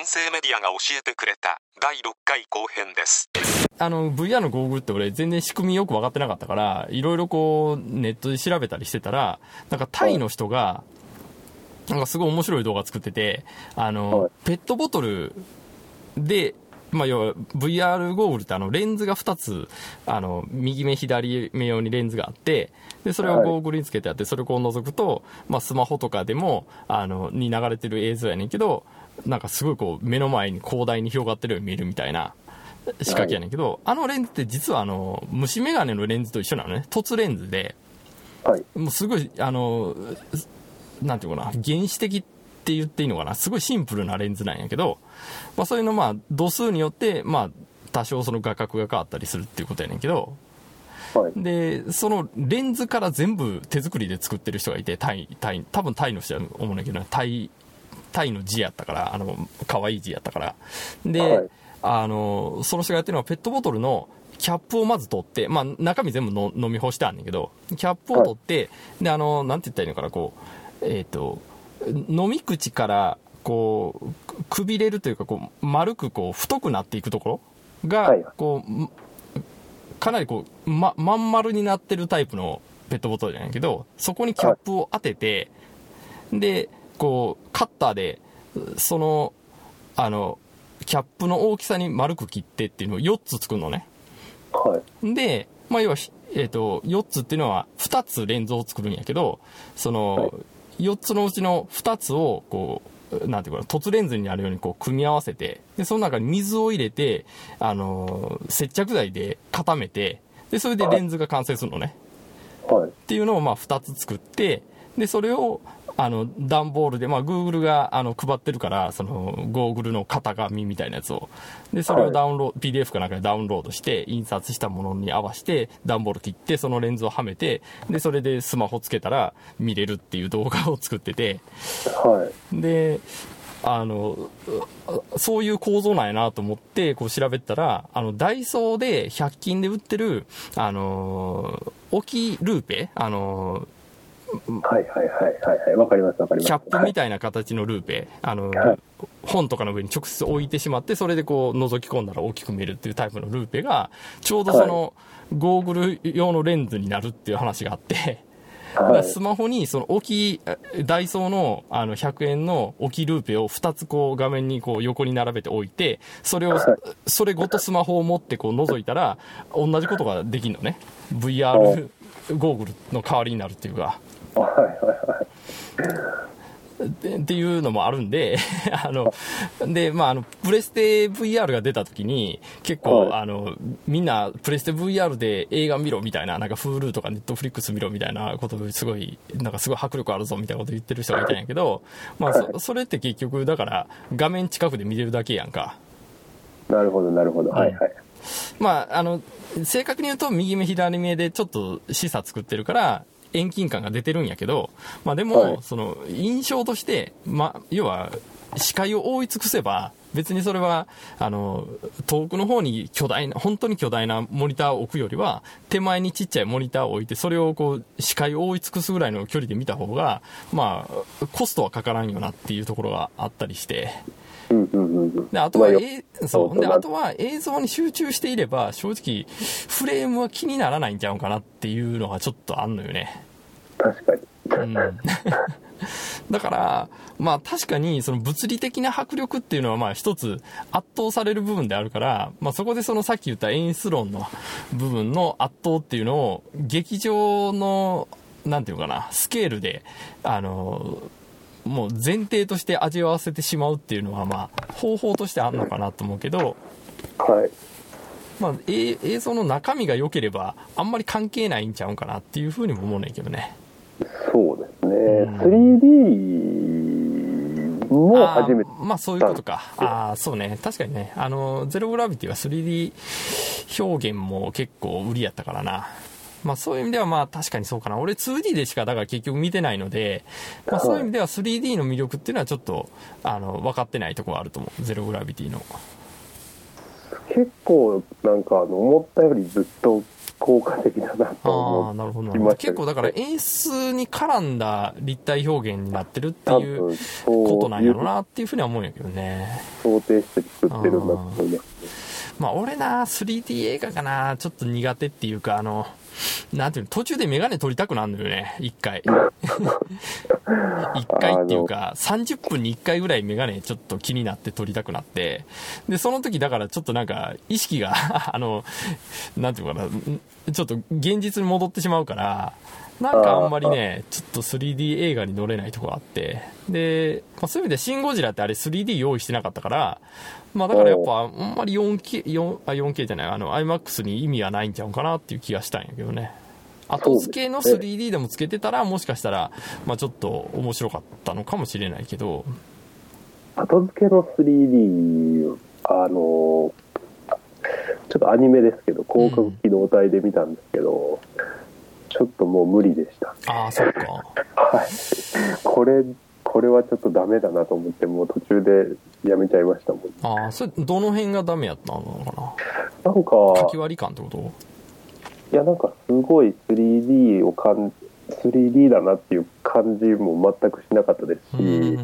音声メディアが教えてくれた。第6回後編です。あの、VR のゴーグルって俺全然仕組みよく分かってなかったから、いろいろこう、ネットで調べたりしてたら、なんかタイの人が、なんかすごい面白い動画作ってて、あの、はい。ペットボトルで、まあ、要は VR ゴーグルってあのレンズが2つ、あの、右目左目用にレンズがあって、で、それをはい。ゴーグルにつけてあって、それをこう覗くと、まあ、スマホとかでも、あの、に流れてる映像やねんけど、なんかすごいこう、目の前に広大に広がってるように見えるみたいな仕掛けやねんけど、あのレンズって実はあの、虫眼鏡のレンズと一緒なのね。凸レンズで、はい。もうすごい、あの、なんていうかな、原始的って言っていいのかな、すごいシンプルなレンズなんやけど、まあそういうのまあ、度数によって、まあ、多少その画角が変わったりするっていうことやねんけど、はい。で、そのレンズから全部手作りで作ってる人がいて、タイ、タイ、多分タイの人や思うんだけど、タイ、タイの字やったから、あの、可愛い字やったから。で、はい。あの、その人がやってるのはペットボトルのキャップをまず取って、まあ中身全部の飲み干してあんねんけど、キャップを取って、で、あの、なんて言ったらいいのかな、こう、えっ、と、飲み口から、こう、くくびれるというか、こう、丸くこう、太くなっていくところが、はい。こう、かなりこう、ま、まん丸になってるタイプのペットボトルじゃないけど、そこにキャップを当てて、で、こう、カッターで、その、あの、キャップの大きさに丸く切ってっていうのを4つ作るのね。はい。で、まあ、要はひ、えっ、と、4つっていうのは2つレンズを作るんやけど、その、4つのうちの2つを、こう、なんていうかな、凸レンズになるようにこう組み合わせて、で、その中に水を入れて、あのー接着剤で固めて、で、それでレンズが完成するのね。はい。っていうのをまあ2つ作って、で、それを、あの、段ボールで、まあ、Google が、あの、配ってるから、その、ゴーグルの型紙みたいなやつを。で、それをダウンロード、PDF かなんかでダウンロードして、印刷したものに合わせて、段ボール切って、そのレンズをはめて、で、それでスマホつけたら見れるっていう動画を作ってて、はい。で、あの、うそういう構造なんやなと思って、こう調べたら、あの、ダイソーで100均で売ってる、あの、置きルーペあの、はいはいはいはいはい。わかりますわかります。キャップみたいな形のルーペ、あの、はい本とかの上に直接置いてしまって、それでこう覗き込んだら大きく見えるっていうタイプのルーペが、ちょうどその、ゴーグル用のレンズになるっていう話があって、はい。スマホにその大きい、えダイソーのあの100円の置きルーペを2つこう画面にこう横に並べて置いて、それをはい、それごとスマホを持ってこう覗いたら、同じことができるのね。VR ゴーグルの代わりになるっていうか。はいはいはい。でっていうのもあるんで、あの、で、まあ、あの、プレステ VR が出た時に、結構、はいあの、みんな、プレステ VR で映画見ろみたいな、なんか Hulu とか Netflix 見ろみたいなことをすごい、なんかすごい迫力あるぞみたいなこと言ってる人がいたんやけど、まあ、そそれって結局、だから、画面近くで見れるだけやんか。なるほどなるほど。はいはい。まあ、あの、正確に言うと、右目左目でちょっと示唆作ってるから、遠近感が出てるんやけど、まあでも、はいその、印象として、まあ、要は、視界を覆い尽くせば、別にそれは、あの、遠くの方に巨大な、本当に巨大なモニターを置くよりは、手前にちっちゃいモニターを置いて、それをこう、視界を覆い尽くすぐらいの距離で見た方が、まあ、コストはかからんよなっていうところがあったりして。で、あとは、えそう。で、あとは映像に集中していれば、正直、フレームは気にならないんちゃうかなっていうのがちょっとあんのよね。確かに。うん。だから、まあ確かにその物理的な迫力っていうのはまあ一つ圧倒される部分であるから、まあそこでそのさっき言った演出論の部分の圧倒っていうのを劇場の、なんていうのかな、スケールで、あの、もう前提として味わわせてしまうっていうのはまあ方法としてあるのかなと思うけど、はい。まあ、え映像の中身が良ければあんまり関係ないんちゃうんかなっていうふうにも思うねんけどね。そうですね。ん 3D も初めて。まあそういうことか。ああ、そうね。確かにね。あの、ゼログラビティは 3D 表現も結構売りやったからな。まあそういう意味ではまあ確かにそうかな。俺 2D でしかだから結局見てないので、まあそういう意味では 3D の魅力っていうのはちょっと、あの、分かってないところあると思う。ゼログラビティの。結構なんかあの思ったよりずっと効果的だなとあなるほどないました結構だから演出に絡んだ立体表現になってるって多いうことなんやろいうなっていうふうには思うんやけどね想定して作ってるんだと思います。まあ俺な 3D 映画かなちょっと苦手っていうかあのなんていうの途中でメガネ撮りたくなるのよね一回。一回っていうか30分に1回ぐらいメガネちょっと気になって撮りたくなって。でその時だからちょっとなんか意識が あのなんていうのかなちょっと現実に戻ってしまうからなんかあんまりね、ちょっと 3D 映画に乗れないとこがあって、で、まあ、そういう意味でシン・ゴジラってあれ 3D 用意してなかったから、まあだからやっぱあんまり 4K、4あ 4K じゃない、あの IMAX に意味はないんちゃうかなっていう気がしたんやけどね。後付けのそうです 3D でもつけてたら、もしかしたら、まあちょっと面白かったのかもしれないけど、後付けの 3D、あの、ちょっとアニメですけど、広角機動隊で見たんですけど、ちょっともう無理でした。ああ、そっか。はい。これ、これはちょっとダメだなと思って、もう途中でやめちゃいましたもん。ああ、それ、どの辺がダメやったのかな？なんか、書き割り感ってこと？いや、なんかすごい 3D をかん、3D だなっていう感じも全くしなかったですうし。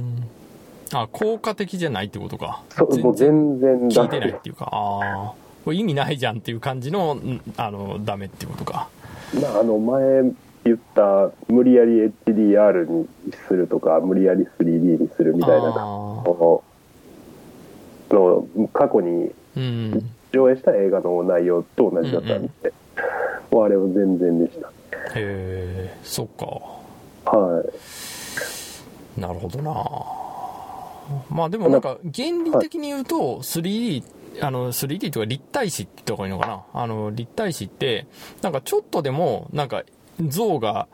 あ、効果的じゃないってことか。そうもう全然聞いてないっていうか、ああ、これ意味ないじゃんっていう感じの、んあの、ダメってことか。まあ、あの前言った無理やり HDR にするとか無理やり 3D にするみたいなあのの過去に。上映した映画の内容と同じだったんで、もうあれは全然でした。へえ、そっか。はい。なるほどな。まあでもなんか原理的に言うと 3D、あの 3D とか立体視って言った方がいいのかな。あの立体視ってなんかちょっとでもなんか像が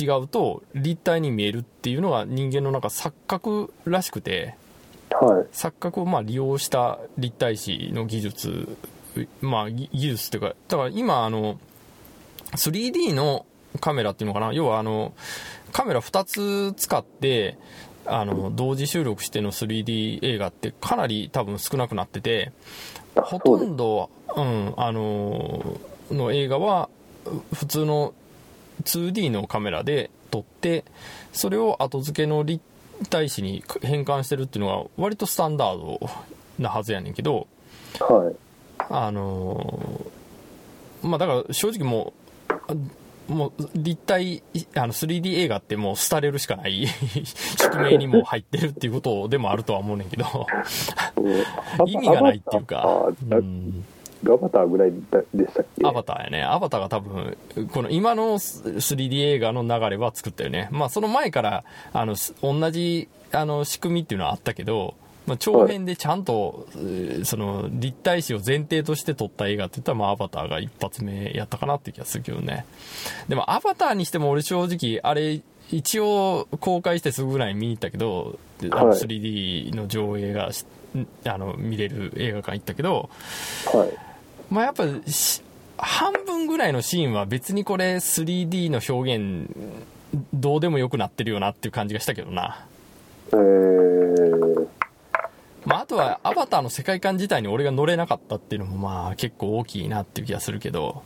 違うと立体に見えるっていうのが人間のなんか錯覚らしくてはい。錯覚をまあ利用した立体視の技術まあぎ技術っていうかだから今あの 3D のカメラっていうのかな？要はあのカメラ2つ使ってあの同時収録しての 3D 映画ってかなり多分少なくなっててあほとんどうんあのの映画は普通の 2D のカメラで撮ってそれを後付けの立体視に変換してるっていうのが割とスタンダードなはずやねんけどはい。あのまあだから正直もうあもう立体あの 3D 映画ってもう廃れるしかない 宿命にも入ってるっていうことでもあるとは思うねんけど 意味がないっていうか、あうんガバターぐらいでしたっけ？アバターやね。アバターが多分、この今の 3D 映画の流れは作ったよね。まあその前から、あの、す同じ、あの、仕組みっていうのはあったけど、まあ長編でちゃんと、えーその、立体視を前提として撮った映画って言ったら、まあアバターが一発目やったかなって気がするけどね。でもアバターにしても俺正直、あれ、一応公開してすぐぐらいに見に行ったけど、はい 3D の上映がし、あの、見れる映画館行ったけど、はいまあやっぱし半分ぐらいのシーンは別にこれ 3D の表現どうでもよくなってるよなっていう感じがしたけどな。えー、まああとはアバターの世界観自体に俺が乗れなかったっていうのもまあ結構大きいなっていう気がするけど。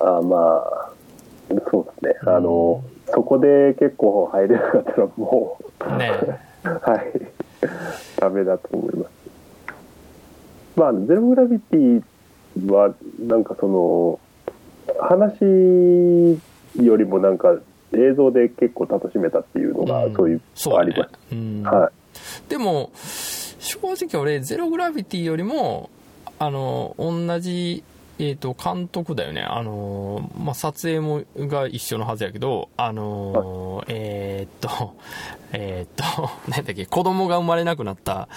あまあそうですね。あの、そこで結構入れなかったらもうね はい。ダメだと思いますまあゼログラビティはなんかその話よりもなんか映像で結構楽しめたっていうのが、うん。そういうありまし。うん。た、はい。でも正直俺ゼログラビティよりもあの同じえー、と監督だよね、あのーまあ、撮影もが一緒のはずやけど、あのーえーっと、えーっと、何だっけ、子供が生まれなくなった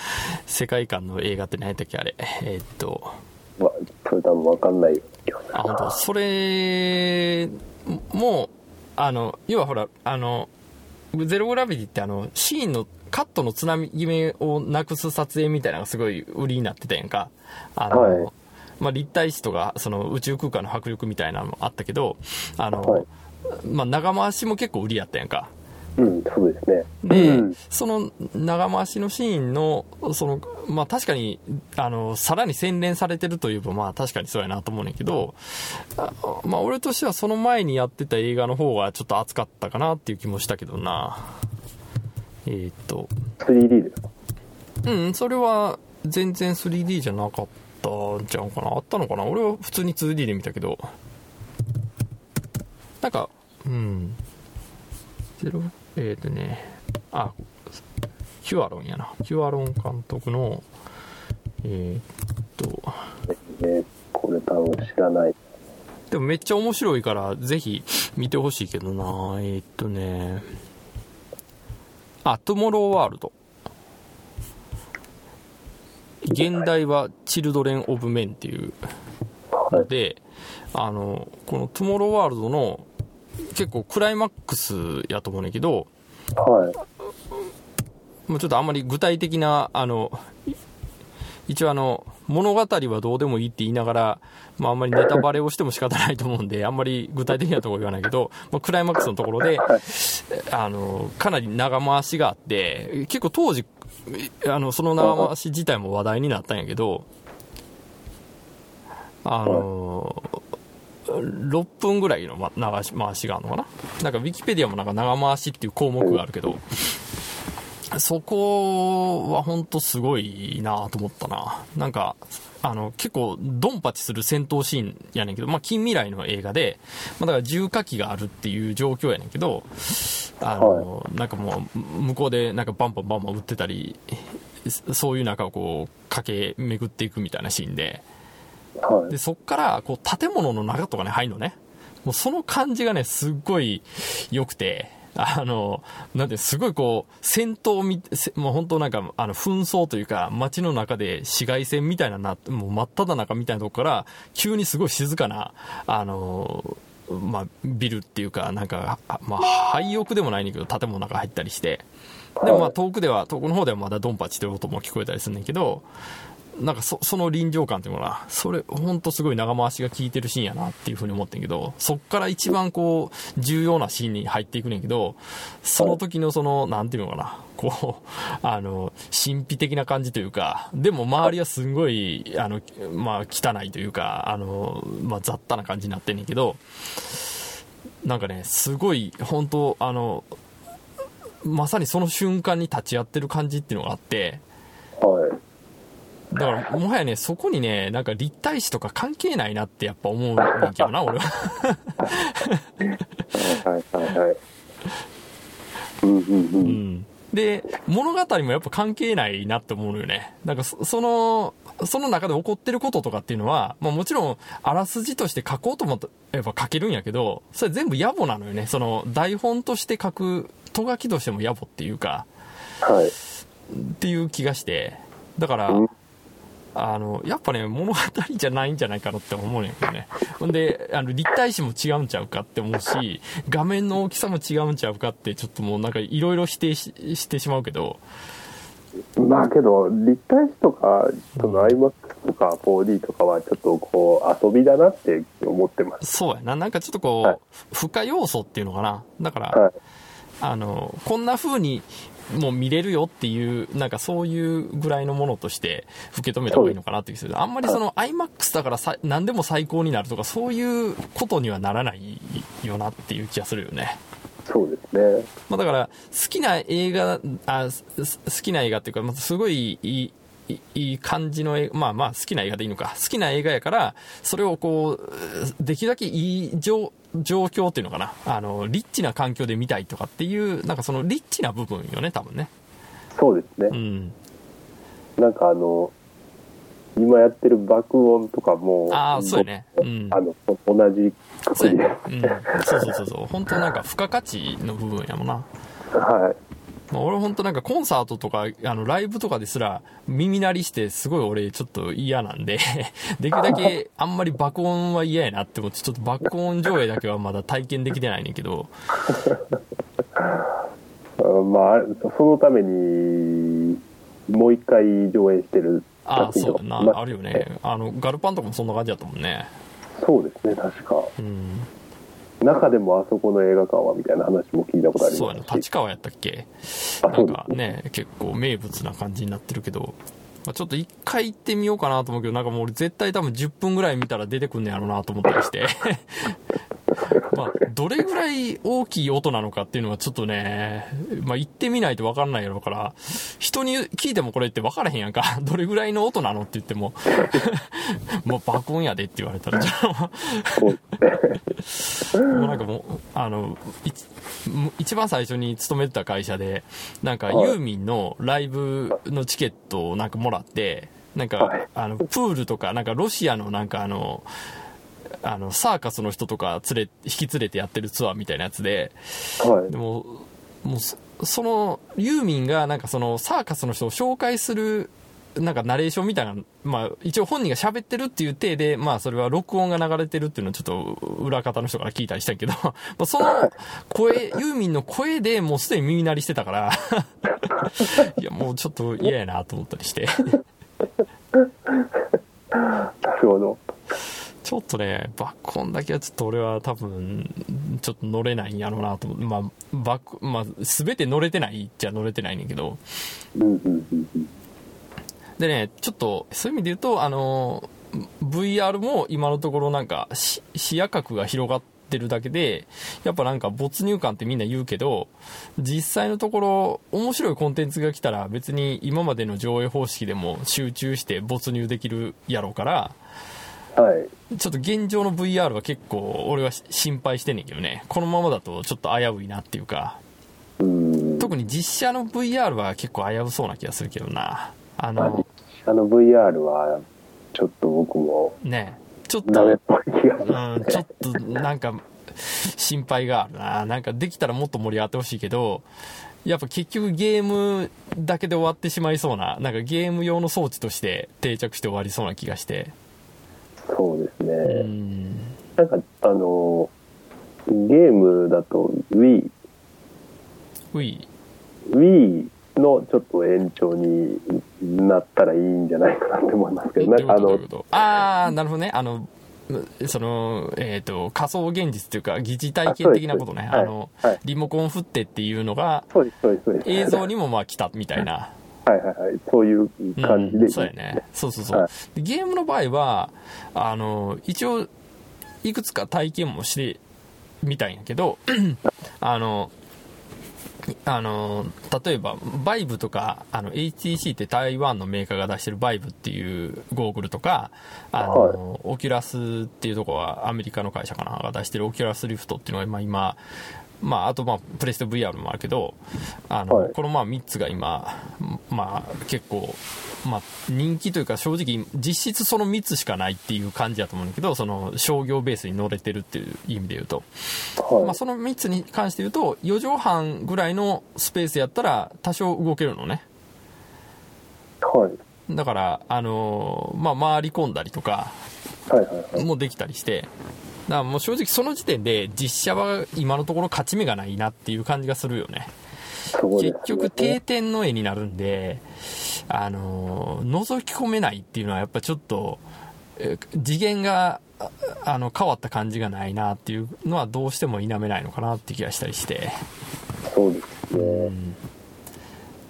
世界観の映画って何だっけ、あれ、えーっと、まあ、それ多分分かんないよ。あ、本当。それも、あの、要はほら、あの、ゼログラビティってあの、シーンのカットのつなぎ目をなくす撮影みたいなのがすごい売りになってたやんか。あの、はいまあ、立体視とか、その宇宙空間の迫力みたいなのもあったけど、あの、はい。まあ、長回しも結構売りやったやんか。うんそうですね。で、うん。その長回しのシーンの、その、まあ確かに、あの、さらに洗練されてるといえば、まあ確かにそうやなと思うねんけど、あまあ俺としてはその前にやってた映画の方がちょっと熱かったかなっていう気もしたけどな。えーっと、3D ですか？うん、それは全然 3D じゃなかったんちゃうかな。あったのかな俺は普通に 2D で見たけど。なんか、うん。ゼロ、えっ、とね、あ、キュアロンやな。キュアロン監督の、えーっと、ねこれ多分知らない。でもめっちゃ面白いから、ぜひ見てほしいけどな。えーっとね、あ、トゥモローワールド。現代はチルドレン・オブ・メンっていうはい。ので、あの、このトゥモローワールドの結構クライマックスやと思うねんけど、はい。もうちょっとあんまり具体的な、あの、い一応あの、物語はどうでもいいって言いながら、まああんまりネタバレをしても仕方ないと思うんで、あんまり具体的なところ言わないけど、まあ、クライマックスのところで、あの、かなり長回しがあって、結構当時、あの、その長回し自体も話題になったんやけど、あの、6分ぐらいのま長し回しがあるのかな？なんかウィキペディアもなんか長回しっていう項目があるけど、そこは本当すごいなと思ったな。なんか、あの、結構ドンパチする戦闘シーンやねんけど、まあ近未来の映画で、まあだから重火器があるっていう状況やねんけど、あの、なんかもう向こうでなんかバンバンバンバン撃ってたり、そういう中をこう駆け巡っていくみたいなシーンで、はい。で、そっから、こう、建物の中とかに入るのね。もうその感じがね、すっごい良くて、あの、なんて、すごいこう、戦闘み、もう本当なんか、あの、紛争というか、街の中で市街戦みたいなな、もう真っ只中みたいなとこから、急にすごい静かな、あの、まあ、ビルっていうか、なんか、まあ、廃屋でもないんだけど、建物の中入ったりして、でもまあ遠くでは、遠くの方ではまだドンパチって音も聞こえたりするんだけど、なんかそその臨場感っていうのかな、それ、ほんとすごい長回しが効いてるシーンやなっていうふうに思ってんけど、そっから一番こう、重要なシーンに入っていくねんけど、その時のその、なんていうのかな、こう、あの、神秘的な感じというか、でも周りはすんごい、あの、まあ汚いというか、あの、まあ雑多な感じになってんねんけど、なんかね、すごい、本当あの、まさにその瞬間に立ち会ってる感じっていうのがあって、だから、もはやね、そこにね、なんか立体視とか関係ないなってやっぱ思うねんけどな、俺は。はい。はい。はい。うんうんう。うんん。で、物語もやっぱ関係ないなって思うのよね。なんかそ、その、その中で起こってることとかっていうのは、まあもちろん、あらすじとして書こうと思えば書けるんやけど、それ全部野暮なのよね。その、台本として書く、と書きとしても野暮っていうか、はい。っていう気がして、だから、うんあの、やっぱね、物語じゃないんじゃないかなって思うねんけどね。ほんで、あの、立体視も違うんちゃうかって思うし、画面の大きさも違うんちゃうかって、ちょっともうなんかいろいろ否定ししてしまうけど、まあけど、立体視とか、その IMAX とか 4D とかはちょっとこう遊びだなって思ってます。そうやな。なんかちょっとこう、はい付加要素っていうのかな。だから、はい。あの、こんな風にもう見れるよっていう、なんかそういうぐらいのものとして受け止めた方がいいのかなっていう気がする。あんまりその IMAX だからさ何でも最高になるとか、そういうことにはならないよなっていう気がするよね。そうですね。まあ、だから、好きな映画、あす好きな映画っていうか、まあすごいいい、いい感じの映画、まあまあ好きな映画でいいのか。好きな映画やから、それをこう、できるだけいい状状況っていうのかな。あの、リッチな環境で見たいとかっていう、なんかそのリッチな部分よね、多分ね。そうですねう。ん。なんかあの、今やってる爆音とかも、ああ、そうやね。うん。あの、同じそうね。うん。そうそうそうそう。本当なんか付加価値の部分やもんな。はい。まあ、俺本当なんかコンサートとか、あの、ライブとかですら、耳鳴りして、すごい俺ちょっと嫌なんで、できるだけあんまり爆音は嫌やなって思って、ちょっと爆音上映だけはまだ体験できてないねんけど、あ まあ、そのために、もう一回上映してるああ、そうだな、あるよね。あの、ガルパンとかもそんな感じだったもんね。そうですね、確か。うん。中でもあそこの映画館はみたいな話も聞いたことありそうやな。立川やったっけ？あなんかね、結構名物な感じになってるけど、まあ、ちょっと一回行ってみようかなと思うけど、なんかもう俺絶対多分10分ぐらい見たら出てくんねやろうなと思ったりして。まあ、どれぐらい大きい音なのかっていうのはちょっとね、まあ、行ってみないと分かんないやろうから、人に聞いてもこれって分からへんやんか。どれぐらいの音なのって言っても、もう爆音やでって言われたら、じゃあそうもうなんかもう、あの、い一番最初に勤めてた会社で、なんかはい。ユーミンのライブのチケットをなんかもらって、なんかはい、あの、プールとか、なんかロシアのなんかあの、あの、サーカスの人とか連れ、引き連れてやってるツアーみたいなやつで、はい。で。も、もうそ、その、ユーミンがなんかそのサーカスの人を紹介する、なんかナレーションみたいな、まあ一応本人が喋ってるっていう体で、まあそれは録音が流れてるっていうのをちょっと裏方の人から聞いたりしたけど、まあその声、ユーミンの声でもうすでに耳鳴りしてたから、いやもうちょっと嫌やなと思ったりして、なるほど。ちょっとね、爆音だけはちょっと俺は多分、ちょっと乗れないんやろうなと思って、まあ、爆、まあ、すべて乗れてないっちゃ乗れてないねんけど、うんうんうんうん。でね、ちょっと、そういう意味で言うと、あの、VR も今のところなんか、し視野角が広がってるだけで、やっぱなんか没入感ってみんな言うけど、実際のところ、面白いコンテンツが来たら別に今までの上映方式でも集中して没入できるやろうから、はい。ちょっと現状の VR は結構俺は心配してんねんけどね、このままだとちょっと危ういなっていうか、うん。特に実写の VR は結構危うそうな気がするけどな。あまあの、あの VR は、ちょっと僕もね、ちょっダメっと、ぽい気がしまうん、ちょっとなんか心配があるな。なんかできたらもっと盛り上がってほしいけど、やっぱ結局ゲームだけで終わってしまいそうな、なんかゲーム用の装置として定着して終わりそうな気がして。す。そうですね。うん。なんか、あの、ゲームだと Wii、うい。Wii のちょっと延長になったらいいんじゃないかなって思いますけど、なんかあのあー、なるほどね。あの、その、えっ、と、仮想現実っていうか、疑似体験的なことね。あの、はいリモコン振ってっていうのが、そうです、そうです、そうです。映像にもまあ来たみたいな。はいはいはい。そういう感じでいい、うん、そうやねそうそうそう、はでゲームの場合はあの一応いくつか体験もしてみたいんやけどあのあの例えば Vive とかあの HTC って台湾のメーカーが出してる Vive っていうゴーグルとかあの、はい。 Oculus っていうとこはアメリカの会社かなが出してる Oculus Rift っていうのがまあ今まあ、あと、まあ、プレステ VR もあるけど、あの、はいこのまあ3つが今、まあ、結構、まあ、人気というか正直、実質その3つしかないっていう感じだと思うんだけど、その商業ベースに乗れてるっていう意味で言うと。はい。まあ、その3つに関して言うと、4畳半ぐらいのスペースやったら多少動けるのね。はい。だから、あのまあ、回り込んだりとかはいはいはい。もできたりして、だからもう正直その時点で実写は今のところ勝ち目がないなっていう感じがするよね。結局定点の絵になるんで、あのー覗き込めないっていうのはやっぱちょっと、え次元が、ああの、変わった感じがないなっていうのはどうしても否めないのかなって気がしたりして、そうですね。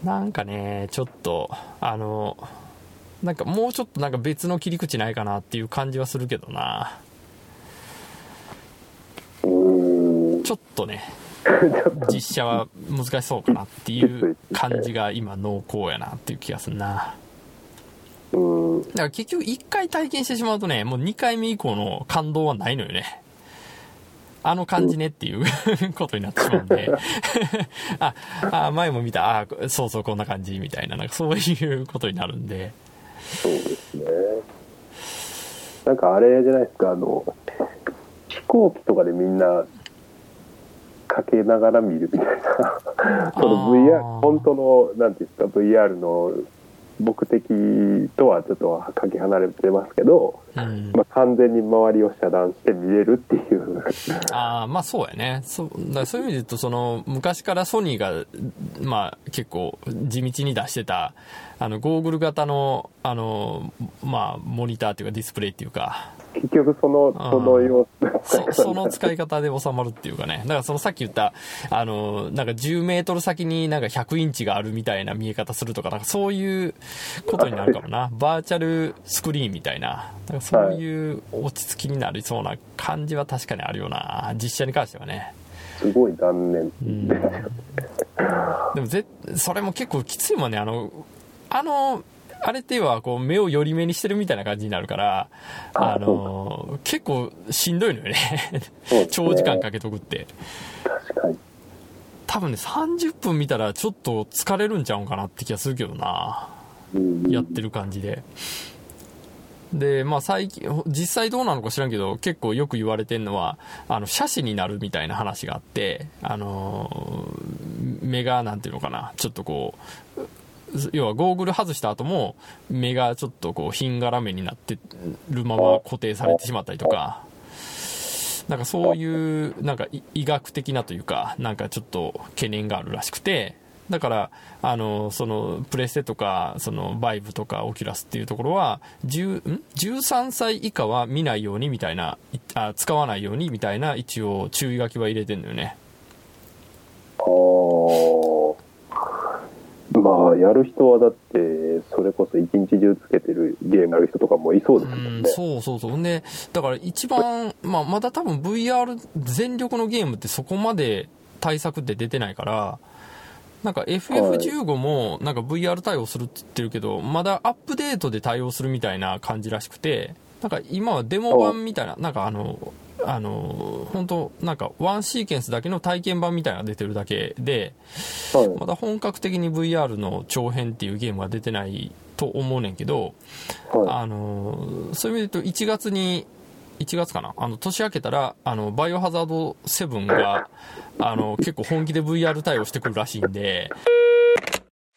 なんかね、ちょっと、あの、なんかもうちょっとなんか別の切り口ないかなっていう感じはするけどな。ちょっとね、実写は難しそうかなっていう感じが今濃厚やなっていう気がするな。うーん。だから結局1回体験してしまうとね、もう2回目以降の感動はないのよね。あの感じねっていう ことになってしまうんで。あ、あ、前も見た、あ、そうそうこんな感じみたいな、なんかそういうことになるんで。そうですね。なんかあれじゃないですか、あの、飛行機とかでみんな、かけながら見るみたいな、その VR、本当の、なんていうんですか、VR の目的とはちょっとかけ離れてますけど、うん。まあ、完全に周りを遮断して見れるっていう。ああ、まあそうやね。そう、だそういう意味で言うと、その、昔からソニーが、まあ結構地道に出してた、あの、ゴーグル型の、あの、まあ、モニターっていうかディスプレイっていうか、結局その、その様子そその使い方で収まるっていうかね。だからそのさっき言った、あの、なんか10メートル先になんか100インチがあるみたいな見え方するとか、なんかそういうことになるかもな。バーチャルスクリーンみたいな。なんかそういう落ち着きになりそうな感じは確かにあるよな。実写に関してはね。すごい残念。うん。でもぜ、それも結構きついもんね。あの、あの、あれってはこう目を寄り目にしてるみたいな感じになるから、ああの、結構しんどいのよね。長時間かけとくって。確かに。多分ね、30分見たらちょっと疲れるんちゃうんかなって気がするけどな。うんやってる感じで。で、まあ最近、実際どうなのか知らんけど、結構よく言われてるのは、あの、斜視になるみたいな話があって、あのー目が、なんていうのかな、ちょっとこう、要はゴーグル外した後も、目がちょっとこう、品柄目になってるまま固定されてしまったりとか、なんかそういう、なんかい医学的なというか、なんかちょっと懸念があるらしくて、だから、あの、その、プレステとか、その、バイブとか、オキュラスっていうところは、10ん？13歳以下は見ないようにみたいな、いあ使わないようにみたいな、一応注意書きは入れてんのよね。まあ、やる人はだって、それこそ一日中つけてるゲームやる人とかもいそうですもうん、そうそうそう。ほんで、だから一番、まあ、まだ多分 VR 全力のゲームってそこまで対策って出てないから、なんか FF15 もなんか VR 対応するって言ってるけど、まだアップデートで対応するみたいな感じらしくて、なんか今はデモ版みたいな、なんかあの、あの、本当なんかワンシーケンスだけの体験版みたいなのが出てるだけで、はい。まだ本格的に VR の長編っていうゲームは出てないと思うねんけど、はあのーそういう意味で言うと1月に1月かな？あの年明けたらあのバイオハザード7があの結構本気で VR 対応してくるらしいんで。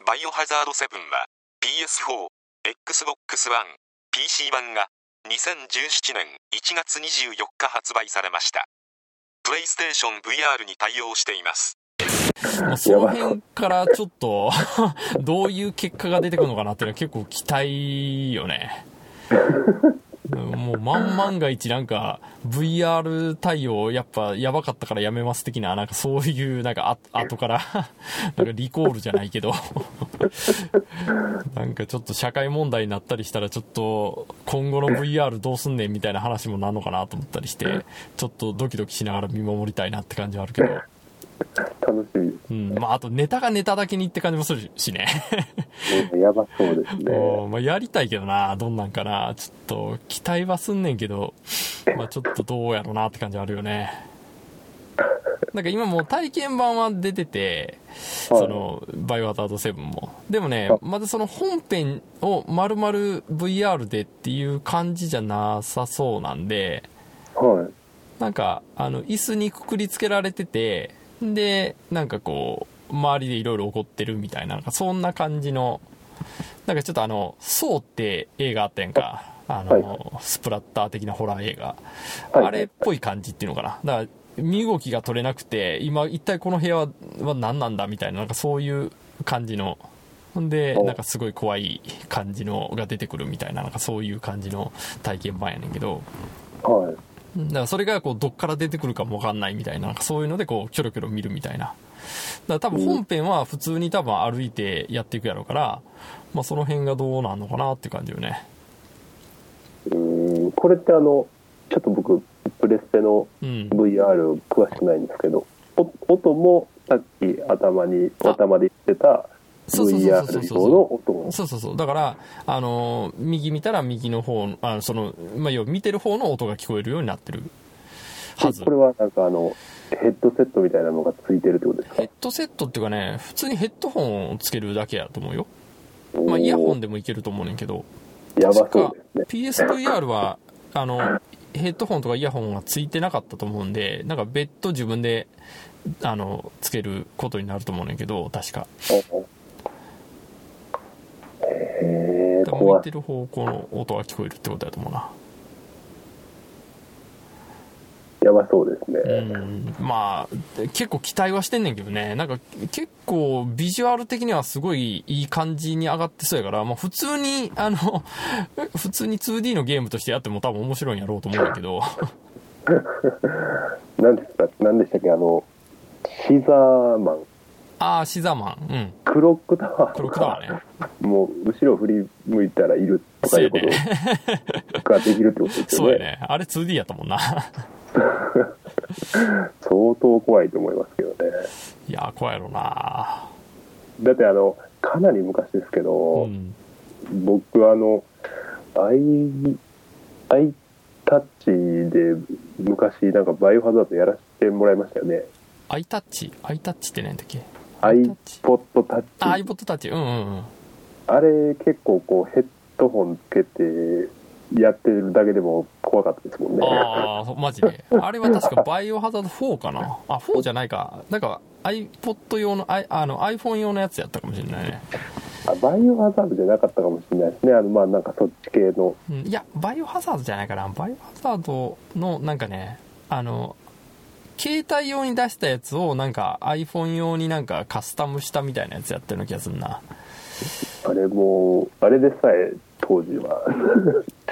バイオハザード7は PS4、Xbox One、PC 版が2017年1月24日発売されました。プレイステーション VR に対応しています。その辺からちょっと どういう結果が出てくるのかなっていうのは結構期待よねもう万万が一なんか VR 対応やっぱやばかったからやめます的ななんかそういうなんかあ後から なんかリコールじゃないけど。なんかちょっと社会問題になったりしたらちょっと今後の VR どうすんねんみたいな話もなんのかなと思ったりしてちょっとドキドキしながら見守りたいなって感じはあるけど。楽しみでうん、まあ、あとネタがネタだけにって感じもするしね。やばそうですうね。んまあ、やりたいけどな、どんなんかな。ちょっと、期待はすんねんけど、まあ、ちょっとどうやろうなって感じあるよね。なんか今もう体験版は出てて、はいその、バイオハザード7も。でもねあ、まだその本編を丸々 VR でっていう感じじゃなさそうなんで、はい。なんか、あの、椅子にくくりつけられてて、で、なんかこう、周りでいろいろ起こってるみたいな、なんかそんな感じの、なんかちょっとあの、ソーって映画あったやんか。あの、スプラッター的なホラー映画。はいあれっぽい感じっていうのかな。だから、身動きが取れなくて、今一体この部屋はは何なんだみたいな、なんかそういう感じの、ほんで、おなんかすごい怖い感じのが出てくるみたいな、なんかそういう感じの体験版やねんけど、はい。だからそれがこうどっから出てくるかもわかんないみたいな、なんかそういうのでこうキョロキョロ見るみたいな。だから多分本編は普通に多分歩いてやっていくやろうから、まあその辺がどうなんのかなって感じよね。うーん、これってあの、ちょっと僕、プレステのうん。VR 詳しくないんですけど、お音もさっき頭に、あ頭で言ってた VR そう用の音も。そうそうそう。だから、あのー右見たら右の方、あその、まあ要は見てる方の音が聞こえるようになってるはずこ。れはなんかあの、ヘッドセットみたいなのがついてるってことですか？ヘッドセットっていうかね、普通にヘッドホンをつけるだけやと思うよ。まあイヤホンでもいけると思うねんけど。やばそうですね。PSVR はあのヘッドホンとかイヤホンがついてなかったと思うんでなんか別途自分であのつけることになると思うねんけど確かへえ、だから向怖い。いてる方向の音が聞こえるってことだと思うなやばそうですね。うんまあ結構期待はしてんねんけどねなんか結構ビジュアル的にはすごいいい感じに上がってそうやから、まあ、普通にあの 普通に 2D のゲームとしてやっても多分面白いんやろうと思うんだけど なんですか、なんでしたっけ、あの、シザーマン。ああシザーマン。うん。クロックタワークロックタワーね。もう後ろ振り向いたらいるとかいうことができるってことです そうやよね。ねあれ 2D やったもんな。相当怖いと思いますけどね。いやー怖いやろな。だってあの、かなり昔ですけど、うん。僕あの、アイ、アイタッチで昔なんかバイオハザードやらせてもらいましたよね。アイタッチ？アイタッチって何だっけ？アイタッチポッドタッチ。あ iPod タッチうんうんうんあれ結構こうヘッドホンつけてやってるだけでも怖かったですもんね。ああマジで あれは確かバイオハザード4かなあ4じゃないかなんか iPod 用のああの iPhone 用のやつやったかもしれないね、あバイオハザードじゃなかったかもしれないですね。あの、まあなんかそっち系の。うん、いやバイオハザードじゃないかなバイオハザードのなんかねあの携帯用に出したやつをなんか iPhone 用になんかカスタムしたみたいなやつやってるような気がするな。あれもう、あれでさえ当時は。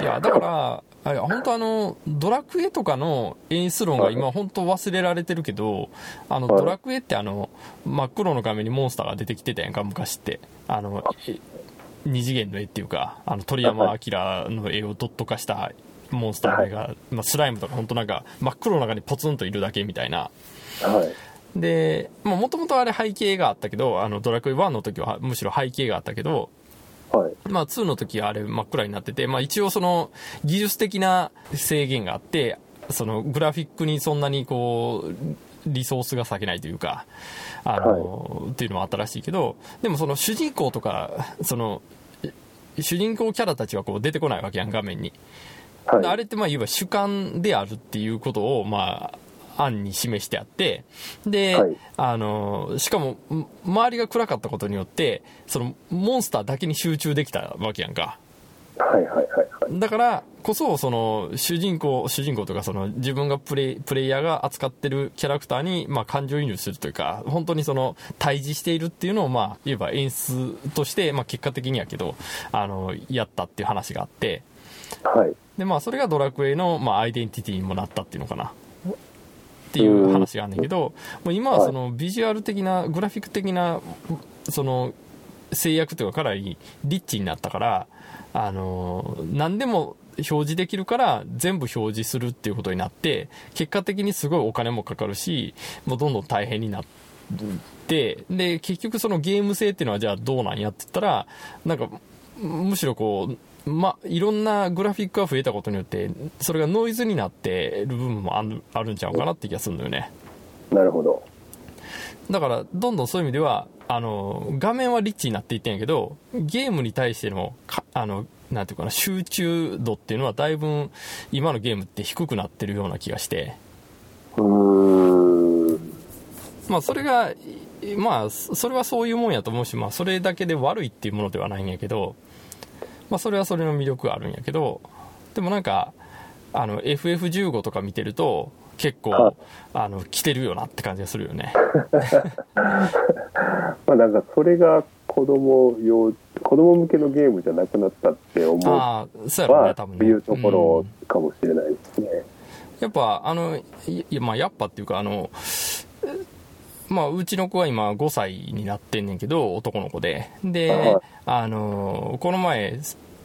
いやだからあれ本当あのドラクエとかの演出論が今本当忘れられてるけどあのはい。ドラクエってあの真っ黒の画面にモンスターが出てきてたやんか昔って。あのえ二次元の絵っていうかあの鳥山明の絵をドット化したモンスターの絵が、まあ、スライムとか本当なんか真っ黒の中にポツンといるだけみたいなはい。でもともとあれ背景があったけどあのドラクエ1の時はむしろ背景があったけどはい。まあ、2の時はあれ真っ暗になってて、まあ、一応その技術的な制限があってそのグラフィックにそんなにこうリソースが割けないというかあの、っていうのもあったらしいけどでもその主人公とかその主人公キャラたちはこう出てこないわけやん画面に、はい。あれってまあ言えば主観であるっていうことをまあ案に示してあってで、はいあのしかもん周りが暗かったことによってそのモンスターだけに集中できたわけやんかはいはいはいはい。だからこそその主人公主人公とかその自分がプレイプレイヤーが扱ってるキャラクターにまあ感情移入するというか本当にその対峙しているっていうのをまあ言えば演出としてまあ結果的にやけどあのやったっていう話があってはい。でまあそれがドラクエのまあアイデンティティにもなったっていうのかなっていう話があんねんけどもう今はそのビジュアル的なグラフィック的なその制約というかかなりリッチになったからあの何でも表示できるから全部表示するっていうことになって結果的にすごいお金もかかるしもうどんどん大変になってで結局そのゲーム性っていうのはじゃあどうなんやって言ったらなんかむしろこうま、いろんなグラフィックが増えたことによってそれがノイズになってる部分もあるあるんちゃうかなって気がするんだよねなるほど。だからどんどんそういう意味ではあの画面はリッチになっていってんやけどゲームに対してのかあのなんていうかな集中度っていうのはだいぶ今のゲームって低くなってるような気がしてうーん。まあそれがいまあそれはそういうもんやと思うし、まあ、それだけで悪いっていうものではないんやけど、まあ、それはそれの魅力があるんやけどでもなんかあの FF15 とか見てると結はい。構あの来てるよなって感じがするよね。まあなんかそれが子供用、子供向けのゲームじゃなくなったって思うああそうやろうねは、多分ね。いうとこうん。ろかもしれないですね。やっぱあのいいやまあやっぱっていうかあのえまあうちの子は今5歳になってんねんけど男の子で。で、はいあのこの前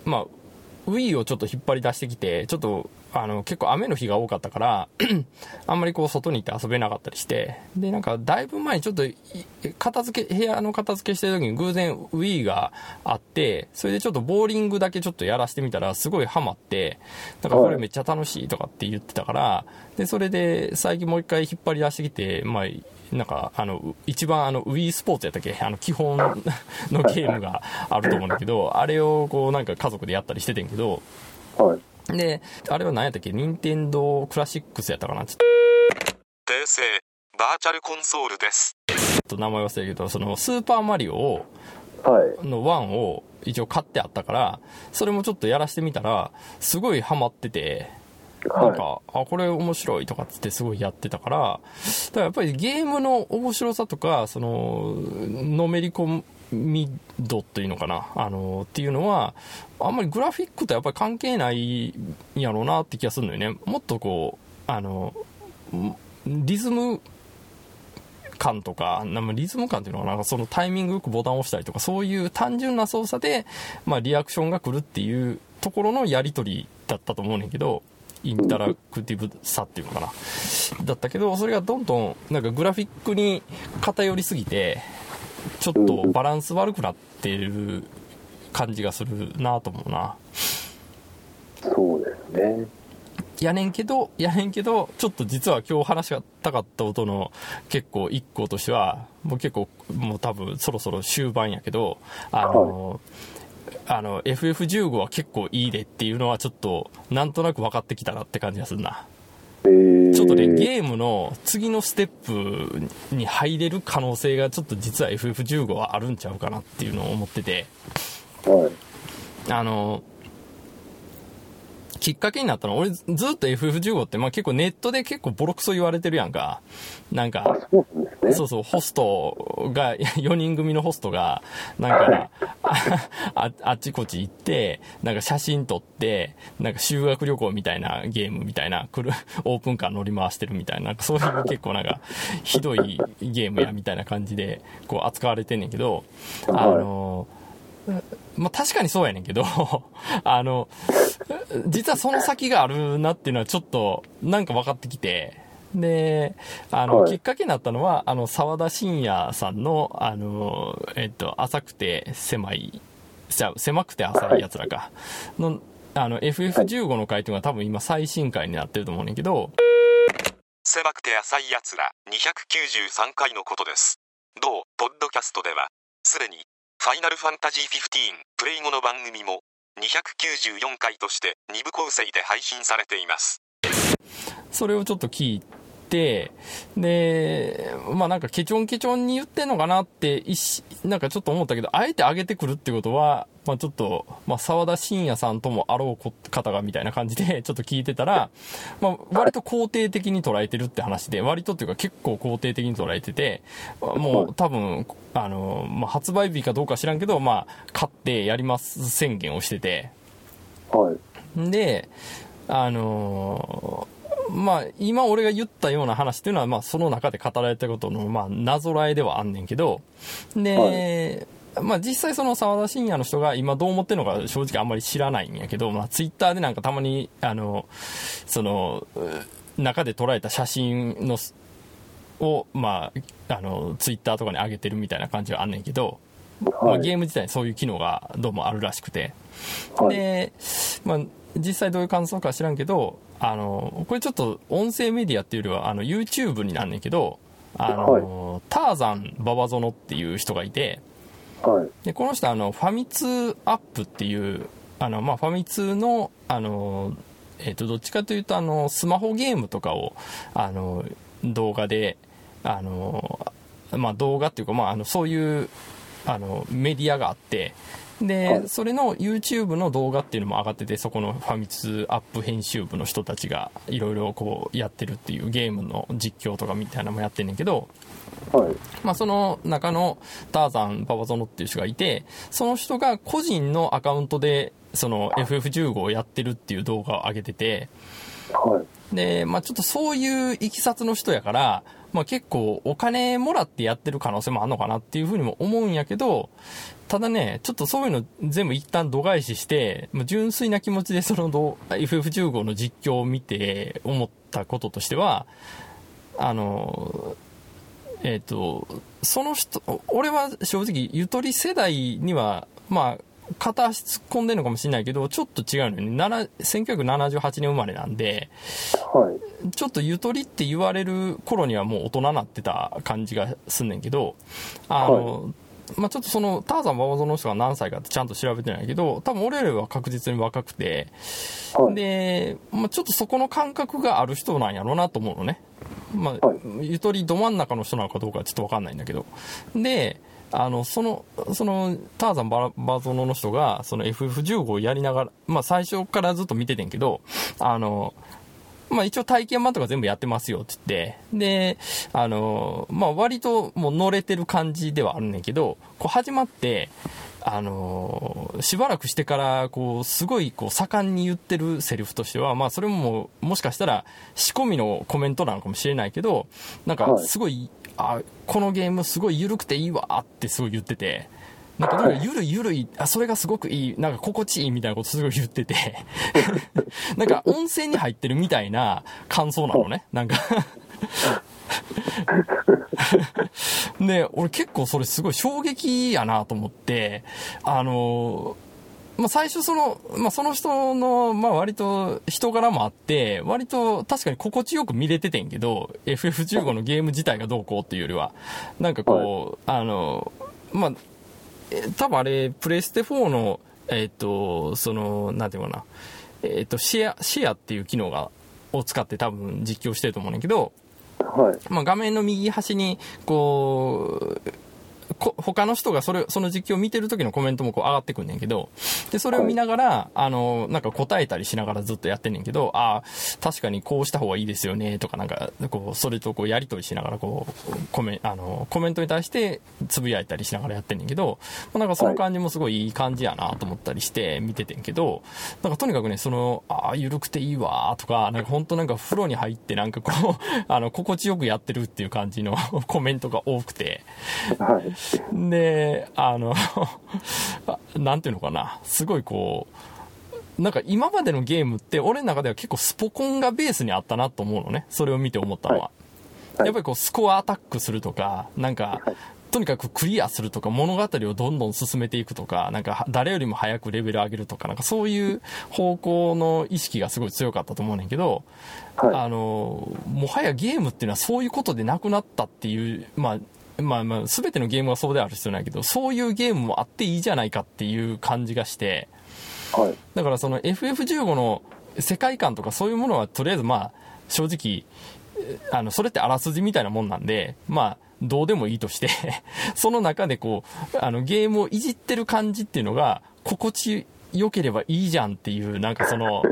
まあ Wii をちょっと引っ張り出してきてちょっとあの結構雨の日が多かったから あんまりこう外に行って遊べなかったりして。でなんかだいぶ前にちょっとい片付け部屋の片付けしてる時に偶然 Wii があってそれでちょっとボーリングだけちょっとやらせてみたらすごいハマってなんかこれめっちゃ楽しいとかって言ってたからでそれで最近もう一回引っ張り出してきてまあなんかあの一番あの Wii スポーツやったっけ？あの基本のゲームがあると思うんだけどあれをこうなんか家族でやったりしててんけどはい。であれは何やったっけ？任天堂クラシックスやったかな？ちょっ訂正バーチャルコンソールです。と名前忘れるけどそのスーパーマリオをはい。の1を一応買ってあったからそれもちょっとやらしてみたらすごいハマっててなんはか、あ、これ面白いとかってすごいやってたから、だからやっぱりゲームの面白さとか、その、のめり込み度というのかな、あの、っていうのは、あんまりグラフィックとやっぱり関係ないんやろうなって気がするのよね。もっとこう、あの、リズム感とか、なんかリズム感っていうのかな、んかそのタイミングよくボタンを押したりとか、そういう単純な操作で、まあ、リアクションが来るっていうところのやり取りだったと思うねんけど、インタラクティブさっていうのかな。だったけど、それがどんどん、なんかグラフィックに偏りすぎて、ちょっとバランス悪くなってる感じがするなと思うな。そうですね。やねんけど、やねんけど、ちょっと実は今日話したかった音の結構一個としては、もう結構、もう多分そろそろ終盤やけど、あの、あの、FF15 は結構いいでっていうのはちょっと、なんとなく分かってきたなって感じがするな。えー、ちょっとね、ゲームの次のステップに入れる可能性がちょっと実は FF15 はあるんちゃうかなっていうのを思ってて、はい。あの、きっかけになったのは、俺ずっと FF15 って、まあ結構ネットで結構ボロクソ言われてるやんか。なんあか、、そう。そうそう、ホストが、4人組のホストが、なんか、あ あっちこっち行って、なんか写真撮って、なんか修学旅行みたいなゲームみたいな、来る、オープンカー乗り回してるみたいな、なんかそういう結構なんか、ひどいゲームやみたいな感じで、こう扱われてんねんけど、あの、まあ確かにそうやねんけど、あの、実はその先があるなっていうのはちょっとなんか分かってきて、で、あの、はいきっかけになったのは、あの、沢田信也さんの、あの、えっと、浅くて狭い、じゃあ狭くて浅いやつらか、の、あの、FF15 の回というのが多分今最新回になってると思うねんけど、狭くて浅い奴ら293回のことです。同ポッドキャストでは、すでに、ファイナルファンタジー15プレイ後の番組も、294回として2部構成で配信されています。それをちょっと聞いて、で、まあなんかケチョンケチョンに言ってんのかなってなんかちょっと思ったけど、あえて上げてくるってことは、まあちょっと、まあ沢田信也さんともあろうこ方がみたいな感じで ちょっと聞いてたら、まあ割と肯定的に捉えてるって話で、割とっていうか結構肯定的に捉えてて、もう多分、あの、まあ発売日かどうか知らんけど、まあ買ってやります宣言をしてて、はい。で、あのーまあ、今俺が言ったような話っていうのは、まあ、その中で語られたことの、まあ、なぞらえではあんねんけど、で、まあ、実際その沢田信也の人が今どう思ってるのか正直あんまり知らないんやけど、まあ、ツイッターでなんかたまに、あの、その、う中で捉えた写真の、を、まあ、あの、ツイッターとかに上げてるみたいな感じはあんねんけど、まあ、はい。ゲーム自体にそういう機能がどうもあるらしくて、はい。で、まあ、実際どういう感想か知らんけど、あの、これちょっと音声メディアっていうよりは、あの、YouTube になんねんけど、あの、ターザン・ババゾノっていう人がいて、はい。で、この人あの、ファミ通アップっていう、あの、まあ、ファミ通の、あの、えっ、と、どっちかというと、あの、スマホゲームとかを、あの、動画で、あの、まあ、動画っていうか、まあ、あの、そういう、あの、メディアがあって、で、はいそれの YouTube の動画っていうのも上がってて、そこのファミ通アップ編集部の人たちがいろいろこうやってるっていうゲームの実況とかみたいなのもやってんねんけど、はい。まあ、その中のターザン・ババゾノっていう人がいて、その人が個人のアカウントで、その FF15 をやってるっていう動画を上げてて、はい。で、まあ、ちょっとそういういきさつの人やから、まあ、結構お金もらってやってる可能性もあるのかなっていうふうにも思うんやけど、ただね、ちょっとそういうの全部一旦度外視して、まあ純粋な気持ちでその FF15 の実況を見て思ったこととしては、あの、えっ、と、その人、俺は正直、ゆとり世代には、まあ、片足突っ込んでるのかもしれないけど、ちょっと違うのよね。7 1978年生まれなんで、はい。ちょっとゆとりって言われる頃にはもう大人になってた感じがすんねんけど、あの、まあ、ちょっとその、ターザン・ババゾの人が何歳かってちゃんと調べてないけど、多分俺よりは確実に若くて、はい。で、まあ、ちょっとそこの感覚がある人なんやろうなと思うのね。まあはい、ゆとりど真ん中の人なのかどうかはちょっとわかんないんだけど。で、あの、その、その、ターザンバラバゾノの人が、その FF15 をやりながら、まあ最初からずっと見ててんけど、あの、まあ一応体験版とか全部やってますよって言って、で、あの、まあ割ともう乗れてる感じではあるんだけど、こう始まって、あのしばらくしてから、こう、すごい、こう、盛んに言ってるセリフとしては、まあ、それももしかしたら、仕込みのコメントなのかもしれないけど、なんか、はい。すごい、あこのゲームすごい緩くていいわってすごい言ってて。なんかゆるゆるいあそれがすごくいいなんか心地いいみたいなことすごい言ってて。なんか温泉に入ってるみたいな感想なのね。なんか。で俺結構それすごい衝撃やなと思ってあのまあ、最初その、まあ、その人の、まあ、割と人柄もあって、割と確かに心地よく見れててんけど、FF15 のゲーム自体がどうこうっていうよりは、なんかこう、あの、まあ、え多分あれ、プレステ4の、えっ、と、その、なんていうのかな、えっ、と、シェア、シェアっていう機能が、を使って多分実況してると思うねんだけど、はい。まあ、画面の右端に、こう、こ他の人がそれ、その実況を見てる時のコメントもこう上がってくんねんけど、で、それを見ながら、あの、なんか答えたりしながらずっとやってんねんけど、ああ、確かにこうした方がいいですよね、とかなんか、こう、それとこうやりとりしながら、こう、コメ、あの、コメントに対してつぶやいたりしながらやってんねんけど、まあなんかその感じもすごいいい感じやなと思ったりして見ててんけど、なんかとにかくね、その、ああ、緩くていいわ、とか、なんか本当なんか風呂に入ってなんかこう、あの、心地よくやってるっていう感じの コメントが多くて、はい。で、あの、あ なんていうのかな、すごいこう、なんか今までのゲームって俺の中では結構スポコンがベースにあったなと思うのね。それを見て思ったのは。はいやっぱりこうスコアアタックするとか、なんか、はいとにかくクリアするとか物語をどんどん進めていくとか、なんか誰よりも早くレベル上げるとか、なんかそういう方向の意識がすごい強かったと思うねんけど、はい。あの、もはやゲームっていうのはそういうことでなくなったっていう、まあ、まあまあ、すべてのゲームがそうである必要ないけど、そういうゲームもあっていいじゃないかっていう感じがして、はい。だからその FF15 の世界観とかそういうものはとりあえずまあ、正直、えあの、それってあらすじみたいなもんなんで、まあ、どうでもいいとして、その中でこう、あの、ゲームをいじってる感じっていうのが、心地よければいいじゃんっていう、なんかその、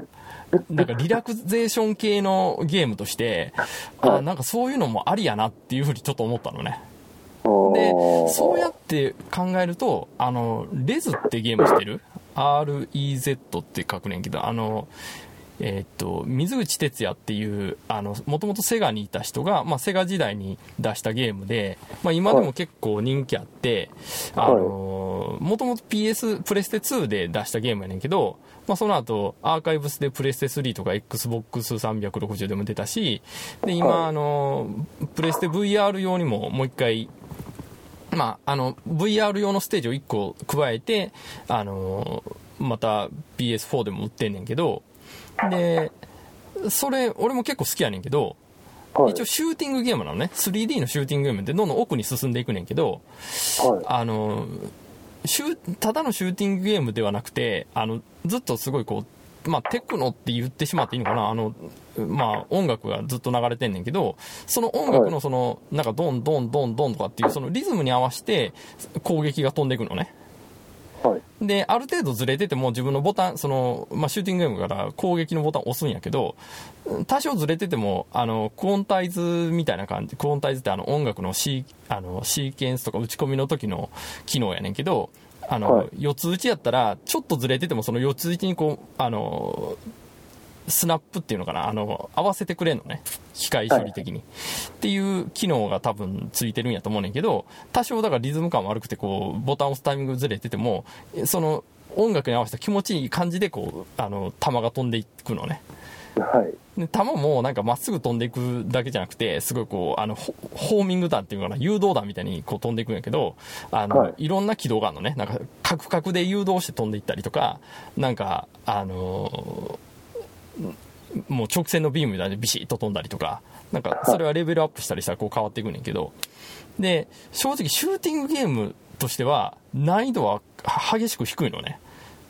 なんかリラクゼーション系のゲームとして、あなんかそういうのもありやなっていうふうにちょっと思ったのね。で、そうやって考えると、あの、レズってゲームしてる ?REZ って書くねんけど、あの、えーっと、水口哲也っていう、あの、もともとセガにいた人が、まあ、セガ時代に出したゲームで、まあ、今でも結構人気あって、あの、もともと PS、プレステ2で出したゲームやねんけど、まあ、その後、アーカイブスでプレステ3とか Xbox360 でも出たし、で、今、はい。あの、プレステ VR 用にももう一回、まあ、あの、VR 用のステージを1個加えて、あの、また PS4 でも売ってんねんけど、で、それ、俺も結構好きやねんけど、はい。一応シューティングゲームなのね。3D のシューティングゲームってどんどん奥に進んでいくねんけど、はい。あの、シューただのシューティングゲームではなくて、あの、ずっとすごいこう、まあ、テクノって言ってしまっていいのかな？あの、まあ、音楽がずっと流れてんねんけど、その音楽のその、なんかドンドンドンドンとかっていう、そのリズムに合わせて攻撃が飛んでいくのね。はい。で、ある程度ずれてても自分のボタン、その、まあ、シューティングゲームから攻撃のボタンを押すんやけど、多少ずれてても、あの、クオンタイズみたいな感じ、クオンタイズってあの音楽のシーあのシーケンスとか打ち込みの時の機能やねんけど、あの、はい四つ打ちやったら、ちょっとずれててもその四つ打ちにこう、あの、スナップっていうのかな、あの、合わせてくれんのね。機械処理的に。っていう機能が多分ついてるんやと思うねんけど、多少だからリズム感悪くて、こう、ボタンを押すタイミングずれてても、その、音楽に合わせた気持ちいい感じで、こう、あの、弾が飛んでいくのね。はい。で弾もなんかまっすぐ飛んでいくだけじゃなくて、すごいこう、あの、ホホーミング弾っていうのかな、誘導弾みたいにこう飛んでいくんやけど、あの、はいい、ろんな軌道があるのね。なんか、カクカクで誘導して飛んでいったりとか、なんか、あのーもう直線のビームみたいでビシッと飛んだりとか、なんか、それはレベルアップしたりしたらこう変わっていくねんけど、で、正直シューティングゲームとしては、難易度は激しく低いのね。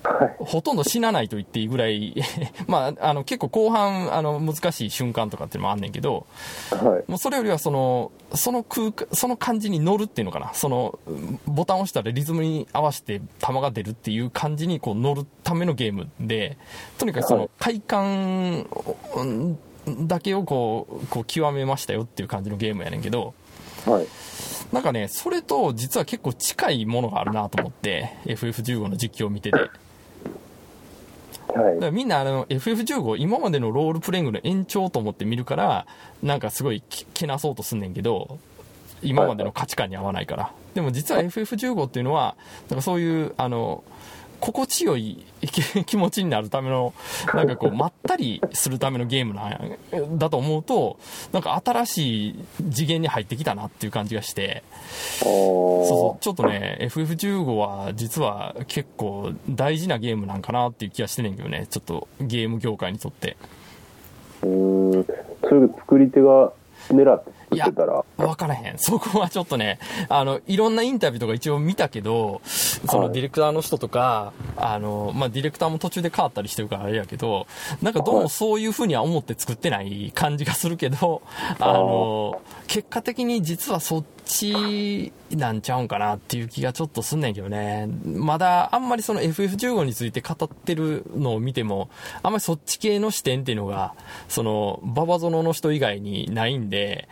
はい。ほとんど死なないと言っていいぐらい、まあ、あの、結構後半、あの、難しい瞬間とかっていうのもあんねんけど、はい。もうそれよりはその、その空間、その感じに乗るっていうのかな。その、ボタンを押したらリズムに合わせて弾が出るっていう感じにこう乗るためのゲームで、とにかくそはいの快感うんだけをこう、こう極めましたよっていう感じのゲームやねんけど、はい。なんかね、それと実は結構近いものがあるなと思って、FF15 の実況を見てて。だはい。からみんなあの FF15 今までのロールプレイングの延長と思って見るからなんかすごいけけなそうとすんねんけど今までの価値観に合わないから。でも実は FF15 っていうのは、なんかそういう、あの、心地よい気気持ちになるための、なんかこう、まったりするためのゲームなんや、だと思うと、なんか新しい次元に入ってきたなっていう感じがして、あそうそーう、ちょっとね、FF15 は実は結構大事なゲームなんかなっていう気がしてんねんけどね、ちょっとゲーム業界にとって。うーん。それが作り手が狙って作ってたら、わからへん。そこはちょっとね、あの、いろんなインタビューとか一応見たけど、そのはい。ディレクターの人とか、あの、まあ、ディレクターも途中で変わったりしてるからあれやけど、なんかどうもそういう風には思って作ってない感じがするけど、あの、結果的に実はそっちなんちゃうんかなっていう気がちょっとすんねんけどね。まだあんまりその FF15 について語ってるのを見ても、あんまりそっち系の視点っていうのが、その、ババゾノの人以外にないんで、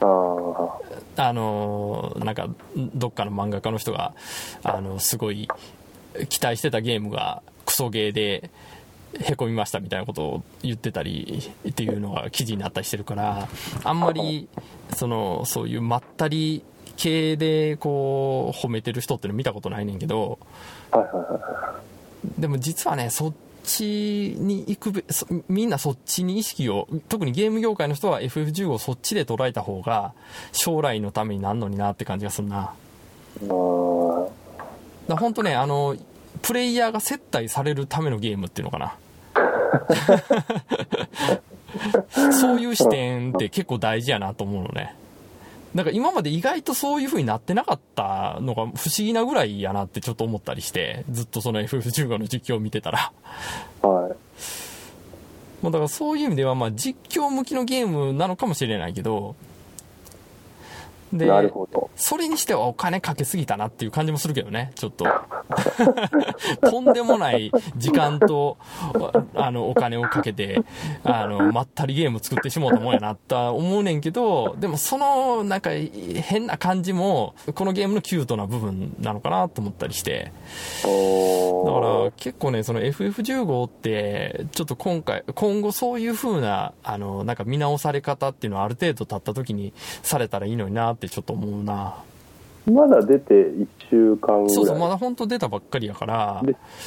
あのーなんか、どっかの漫画家の人が、あの、すごい、期待してたゲームがクソゲーで、へこみましたみたいなことを言ってたりっていうのが記事になったりしてるから、あんまり、その、そういうまったり系で、こう、褒めてる人っての見たことないねんけど、でも実はね、そっちに行くべ、そみんなそっちに意識を、特にゲーム業界の人は FF15 をそっちで捉えた方が、将来のためになるのになって感じがするな。だ本当ね、あの、プレイヤーが接待されるためのゲームっていうのかな。そういう視点って結構大事やなと思うのね。なんか今まで意外とそういう風になってなかったのが不思議なぐらいやなってちょっと思ったりして、ずっとその FF15 の実況を見てたら。あ、はい。もうだからそういう意味では、まあ実況向きのゲームなのかもしれないけど、で、なるほど。それにしてはお金かけすぎたなっていう感じもするけどね、ちょっと。とんでもない時間と、あの、お金をかけて、あの、まったりゲーム作ってしもうたもんやなとは思うねんけど、でもその、なんか、変な感じも、このゲームのキュートな部分なのかなと思ったりして。おだからー結構ね、その FF15 って、ちょっと今回、今後そういう風な、あの、なんか見直され方っていうのはある程度経った時にされたらいいのになってちょっと思うな。まだ出て1週間ぐらいそうそう、まだ本当出たばっかりやから。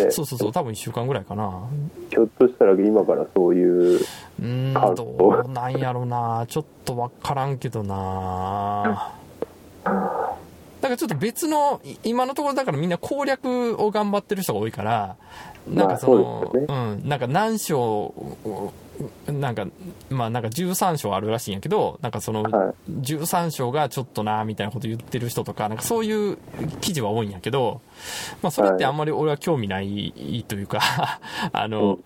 そうそうそう、多分1週間ぐらいかな。ひょっとしたら今からそういう、うーん、感ど想うなんやろな。ちょっとわからんけどな。だからちょっと別の、い今のところだからみんな攻略を頑張ってる人が多いから、なんかその、まあそうですうん、なんか何章、なんか、まあなんか13章あるらしいんやけど、なんかそのは13章がちょっとな、みたいなこと言ってる人とか、なんかそういう記事は多いんやけど、まあそれってあんまり俺は興味ないというか、あの、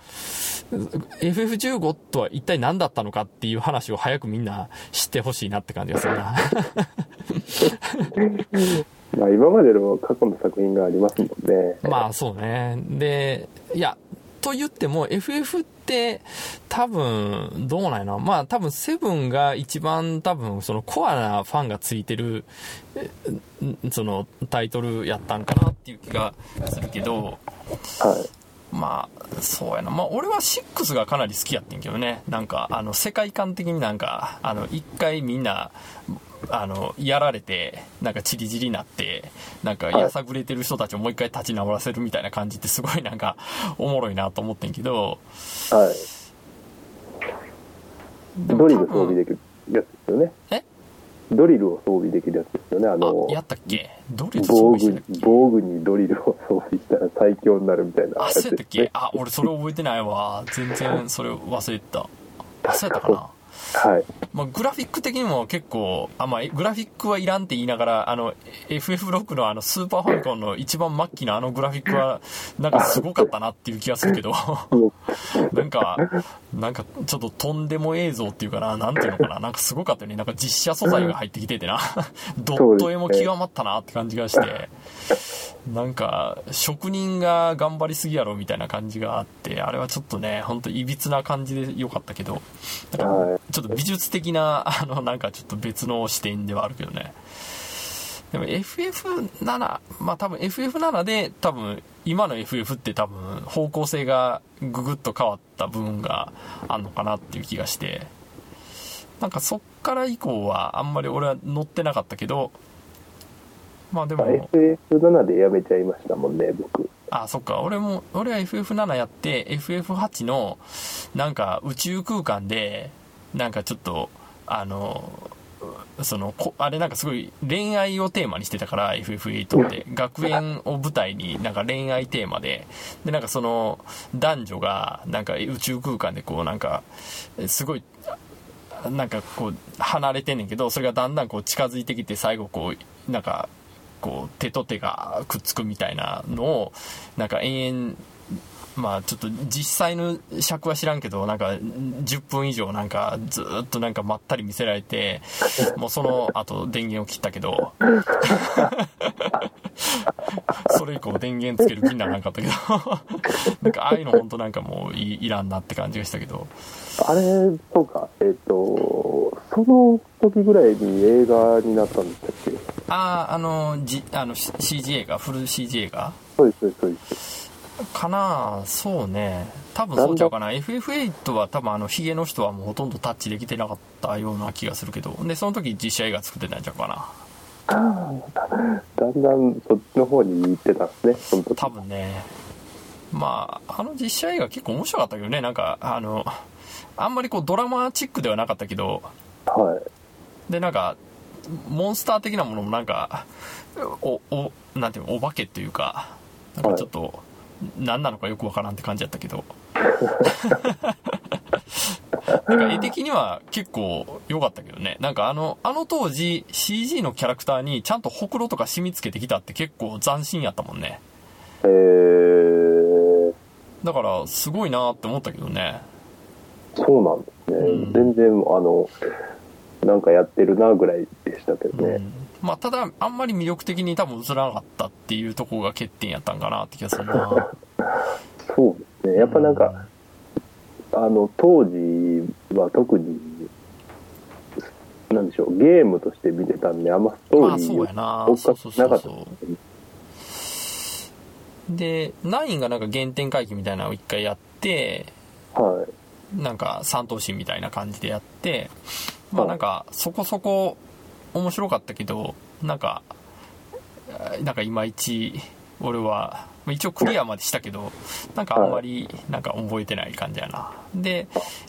FF15 とは一体何だったのかっていう話を早くみんな知ってほしいなって感じがするな。まあ今までの過去の作品がありますもんね。まあそうね。で、いや、と言っても FF って多分どうなんやな。まあ多分セブンが一番多分そのコアなファンがついてるそのタイトルやったんかなっていう気がするけど、はい。まあ、そうやな。まあ、俺は6がかなり好きやってんけどね。なんか、あの、世界観的になんか、あの、一回みんな、あの、やられて、なんかチリチリになって、なんか、はいやさぐれてる人たちをもう一回立ち直らせるみたいな感じってすごいなんか、おもろいなと思ってんけど、はい。ドリル装備できるやつですよね。え？ドリルを装備できるやつですよね。あのあ、、やったっけ？ドリル装防具備してたっけ？防具にドリルを装備したら最強になるみたいなあ、そうやったっ。け？あ、俺それ覚えてないわ。全然それ忘れてた。あ、そうやったかな？はい。まあ、グラフィック的にも結構、あ、まあ、グラフィックはいらんって言いながら、あの、FF6 のあの、スーパーファミコンの一番末期のあのグラフィックは、なんかすごかったなっていう気がするけど、なんか、なんかちょっととんでも映像っていうかな、なんていうのかな、なんかすごかったよね。なんか実写素材が入ってきててな、ドット絵も極まったなって感じがして、なんか、職人が頑張りすぎやろみたいな感じがあって、あれはちょっとね、ほんと歪な感じで良かったけど、なんかはいちょっと美術的な、あの、なんかちょっと別の視点ではあるけどね。でも FF7、まあ多分 FF7 で多分今の FF って多分方向性がぐぐっと変わった部分があるのかなっていう気がして。なんかそっから以降はあんまり俺は乗ってなかったけどまあでも FF7 でやめちゃいましたもんね僕あそっか俺も俺は FF7 やって FF8 のなんか宇宙空間でなんかちょっとあのそのこあれなんかすごい恋愛をテーマにしてたから FF8 って。学園を舞台になんか恋愛テーマで。でなんかその男女がなんか宇宙空間でこうなんかすごいなんかこう離れてんねんけどそれがだんだんこう近づいてきて最後こうなんかこう手と手がくっつくみたいなのをなんか延々まあちょっと実際の尺は知らんけどなんか10分以上なんかずっとなんかまったり見せられてもうその後電源を切ったけど。それ以降電源つける気にならなかったけど。なんかああいうの本当なんかもういいらんなって感じがしたけど。あれそうか。えっ、とその時ぐらいに映画になったんでしたっけ？あああのじあの CG 映画フル CG 映画そうですそうですかな？そうね。多分そうちゃうかな。FF8 は多分あのヒゲの人はもうほとんどタッチできてなかったような気がするけど。でその時実写映画作ってたんちゃうかな。だんだんそっちの方に行ってたんですね多分ね。まああの実写映画結構面白かったけどね。なんかあのあんまりこうドラマチックではなかったけど。はい。でなんかモンスター的なものもなんかおおなんていうのお化けっていうかなんかちょっと、何なのかよくわからんって感じやったけど。なんか絵的には結構良かったけどね。なんかあのあの当時 CG のキャラクターにちゃんとほくろとか染みつけてきたって結構斬新やったもんね。えー、だからすごいなって思ったけどね。そうなんですね、うん。全然あのなんかやってるなぐらいでしたけどね、うんまあただあんまり魅力的に多分映らなかったっていうところが欠点やったんかなって気がするな。そうですね。やっぱなんか、あの当時は特になんでしょうゲームとして見てたんであんまストまあーリーそうやな。追っそうそうそう。かけなかったで9がなんか原点回帰みたいなのを一回やってはい。なんか三頭身みたいな感じでやってまあなんかそこそこ面白かったけどなんかえーなんかいまいち俺はまあ一応クリアまでしたけどなんかあんまりなんか覚えてない感じやな。で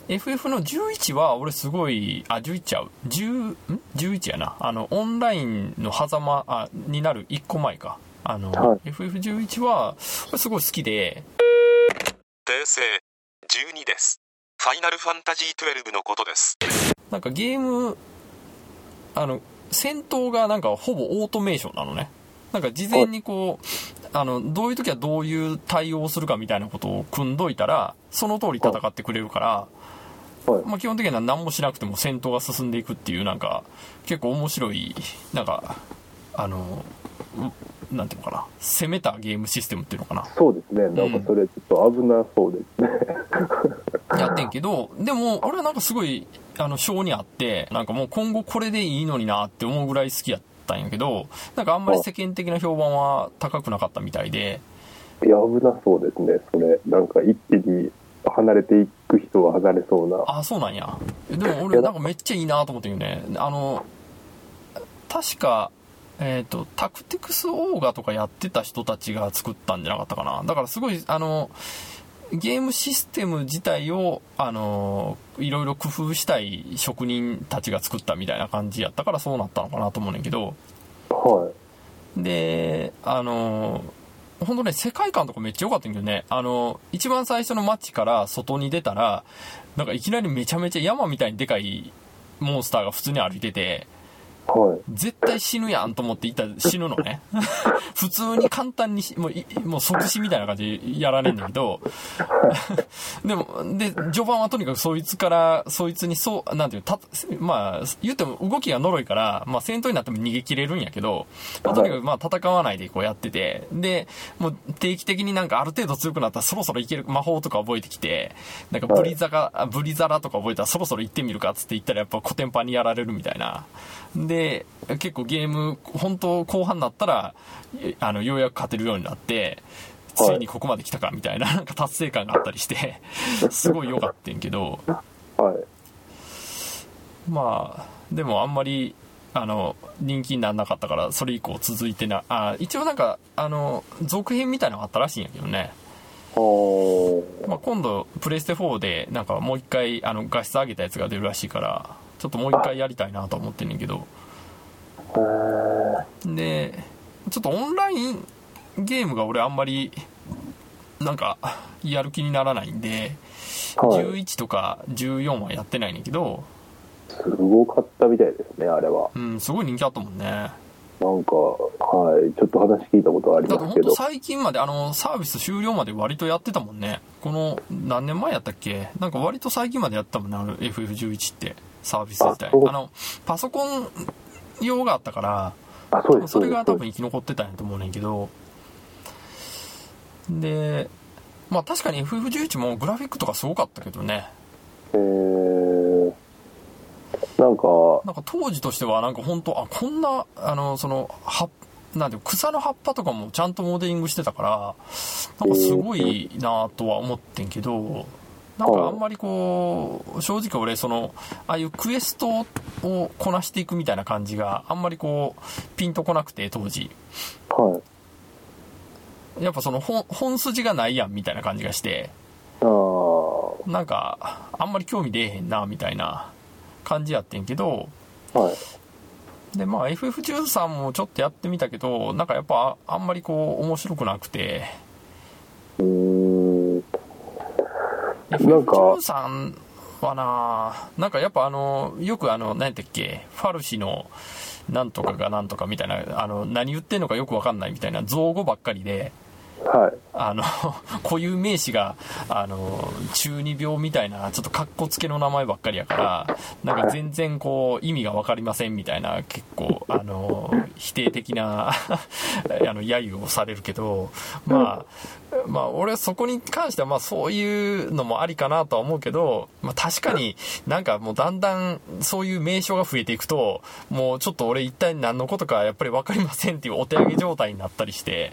FF の11は俺すごいあ11ちゃう。10ん？11やな。あのオンラインの狭間あになる1個前か。あの、はい。FF11 は俺すごい好きで。訂正。12です。ファイナルファンタジー12のことです。なんかゲームあの戦闘がなんかほぼオートメーションなのね。なんか事前にこうあのどういう時はどういう対応をするかみたいなことを組んどいたらその通り戦ってくれるから、はい。まあ、基本的には何もしなくても戦闘が進んでいくっていうなんか結構面白いなんかあのうなんていうのかな。攻めたゲームシステムっていうのかな。そうですね。なんかそれちょっと危なそうですね、やってんけど、でも、俺はなんかすごい、あの、性にあって、なんかもう今後これでいいのになって思うぐらい好きやったんやけど、なんかあんまり世間的な評判は高くなかったみたいで、いや危なそうですねそれなんか一気に離れていく人は離れそうなあ、そうなんや。でも俺なんかめっちゃいいなと思ってるよね。あの、確か、えっ、と、タクティクスオーガとかやってた人たちが作ったんじゃなかったかな。だからすごい、あの、ゲームシステム自体を、あの、いろいろ工夫したい職人たちが作ったみたいな感じやったからそうなったのかなと思うねんけど、はい。で、あの、本当ね、世界観とかめっちゃ良かったんだけどね、あの、一番最初の街から外に出たら、なんかいきなりめちゃめちゃ山みたいにでかいモンスターが普通に歩いてて、はい絶対死ぬやんと思っていったら死ぬのね。普通に簡単にし、もうい、もう即死みたいな感じでやられんねんけど、でも、で、序盤はとにかくそいつから、そいつにそう、なんていうの、た、まあ、言っても動きが呪いから、まあ戦闘になっても逃げ切れるんやけど、まあ、とにかくまあ戦わないでこうやってて、で、もう定期的になんかある程度強くなったらそろそろいける魔法とか覚えてきて、なんかブリザが、あブリザラとか覚えたらそろそろ行ってみるかっつって言ったらやっぱコテンパンにやられるみたいな。で、結構ゲーム、本当後半になったら、えあの、ようやく勝てるようになって、ついにここまで来たかみたいな、なんか達成感があったりして、すごい良かったんけど、はい。まあでもあんまりあの人気にならなかったからそれ以降続いてなあ一応なんかあの続編みたいなのがあったらしいんやけどね、おまあ、今度プレイステ4でなんかもう一回あの画質上げたやつが出るらしいからちょっともう一回やりたいなと思ってんねんけどでちょっとオンラインゲームが俺あんまりなんかやる気にならないんで、はい。11とか14はやってないねんけど、すごかったみたいですね、あれは。うん、すごい人気あったもんね。なんか、はい、ちょっと話聞いたことありますけど。最近まであのサービス終了まで割とやってたもんね。この何年前やったっけ？なんか割と最近までやってたもんねあの FF11 ってサービス自体。あのパソコン用があったからあ、そうです。それが多分生き残ってたんやと思うねんけど。でまあ確かに FF11 もグラフィックとかすごかったけどね。すえー、なんか、なんか当時としてはなんか本当あこんなあのその葉なんていう草の葉っぱとかもちゃんとモデリングしてたからなんかすごいなとは思ってんけどなんかあんまりこう正直俺そのああいうクエストをこなしていくみたいな感じがあんまりこうピンとこなくて当時はい。やっぱその本本筋がないやんみたいな感じがしてああ、なんかあんまり興味出えへんなみたいな感じやってんけどはい。でまあ FF13 もちょっとやってみたけどなんかやっぱあんまりこう面白くなくてうーん。なんか FF13 はななんかやっぱあのよくあの何やったっけファルシのなんとかがなんとかみたいなあの何言ってんのかよくわかんないみたいな造語ばっかりではい。あの 固有名詞があの中二病みたいなちょっとかっこつけの名前ばっかりやからなんか全然こう意味が分かりませんみたいな結構あの否定的な あの揶揄をされるけどまあ まあ俺はそこに関してはまあそういうのもありかなとは思うけど、まあ、確かになんかもうだんだんそういう名称が増えていくともうちょっと俺一体何のことかやっぱり分かりませんっていうお手上げ状態になったりして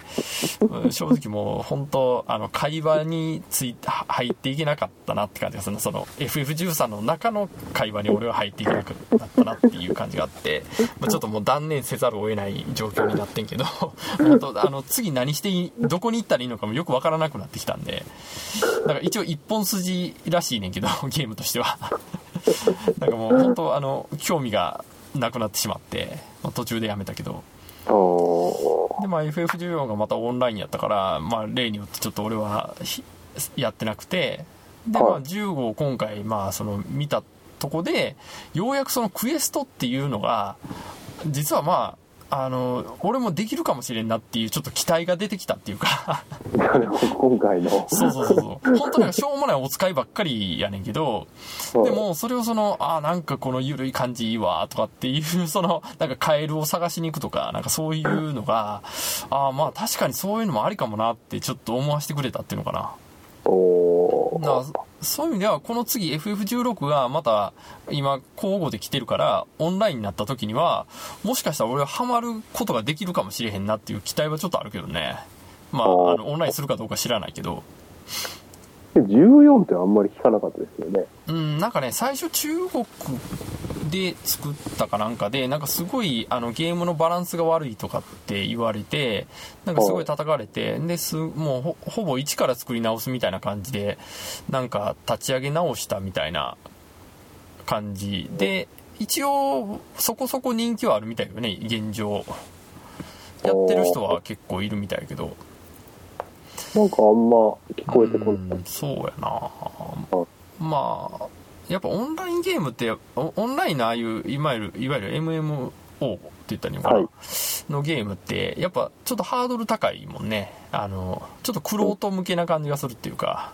正直もう本当あの会話について入っていけなかったなって感じがするその FF13 の中の会話に俺は入っていけなくなったなっていう感じがあって、まあ、ちょっともう断念せざるを得ない状況になってんけど本当あの次何していいどこに行ったらいいのかもよくわからなくなってきたんでだから一応一本筋らしいねんけど ゲームとしては。なんかもう本当あの興味がなくなってしまって、まあ途中でやめたけど。おでまあ FF14 がまたオンラインやったから、まあ、例によってちょっと俺はひやってなくて。で、まあ、はい。15を今回まあその見たとこでようやくそのクエストっていうのが実はまああの俺もできるかもしれんなっていうちょっと期待が出てきたっていうか。今回の。そうそうそうそう。本当なんかしょうもないお使いばっかりやねんけどでもそれをそのあーなんかこの緩い感じいいわとかっていうそのなんかカエルを探しに行くとかなんかそういうのがああまあ確かにそういうのもありかもなってちょっと思わせてくれたっていうのかな。おそういう意味ではこの次 FF16 がまた今交互で来てるからオンラインになった時にはもしかしたら俺はハマることができるかもしれへんなっていう期待はちょっとあるけどね。まああのオンラインするかどうか知らないけど14ってあんまり聞かなかったですよね。うん、なんかね、最初中国で作ったかなんかで、なんかすごいあのゲームのバランスが悪いとかって言われて、なんかすごい叩かれて、ですもうほぼ一から作り直すみたいな感じで、なんか立ち上げ直したみたいな感じで、一応そこそこ人気はあるみたいよね、現状。やってる人は結構いるみたいやけど。なんかあんま聞こえてこない。うんそうやなまあやっぱオンラインゲームってオオンラインのああいういわゆるいわゆる MMO って言ったらいいのかな、はいのゲームってやっぱちょっとハードル高いもんねあのちょっとクロート向けな感じがするっていうか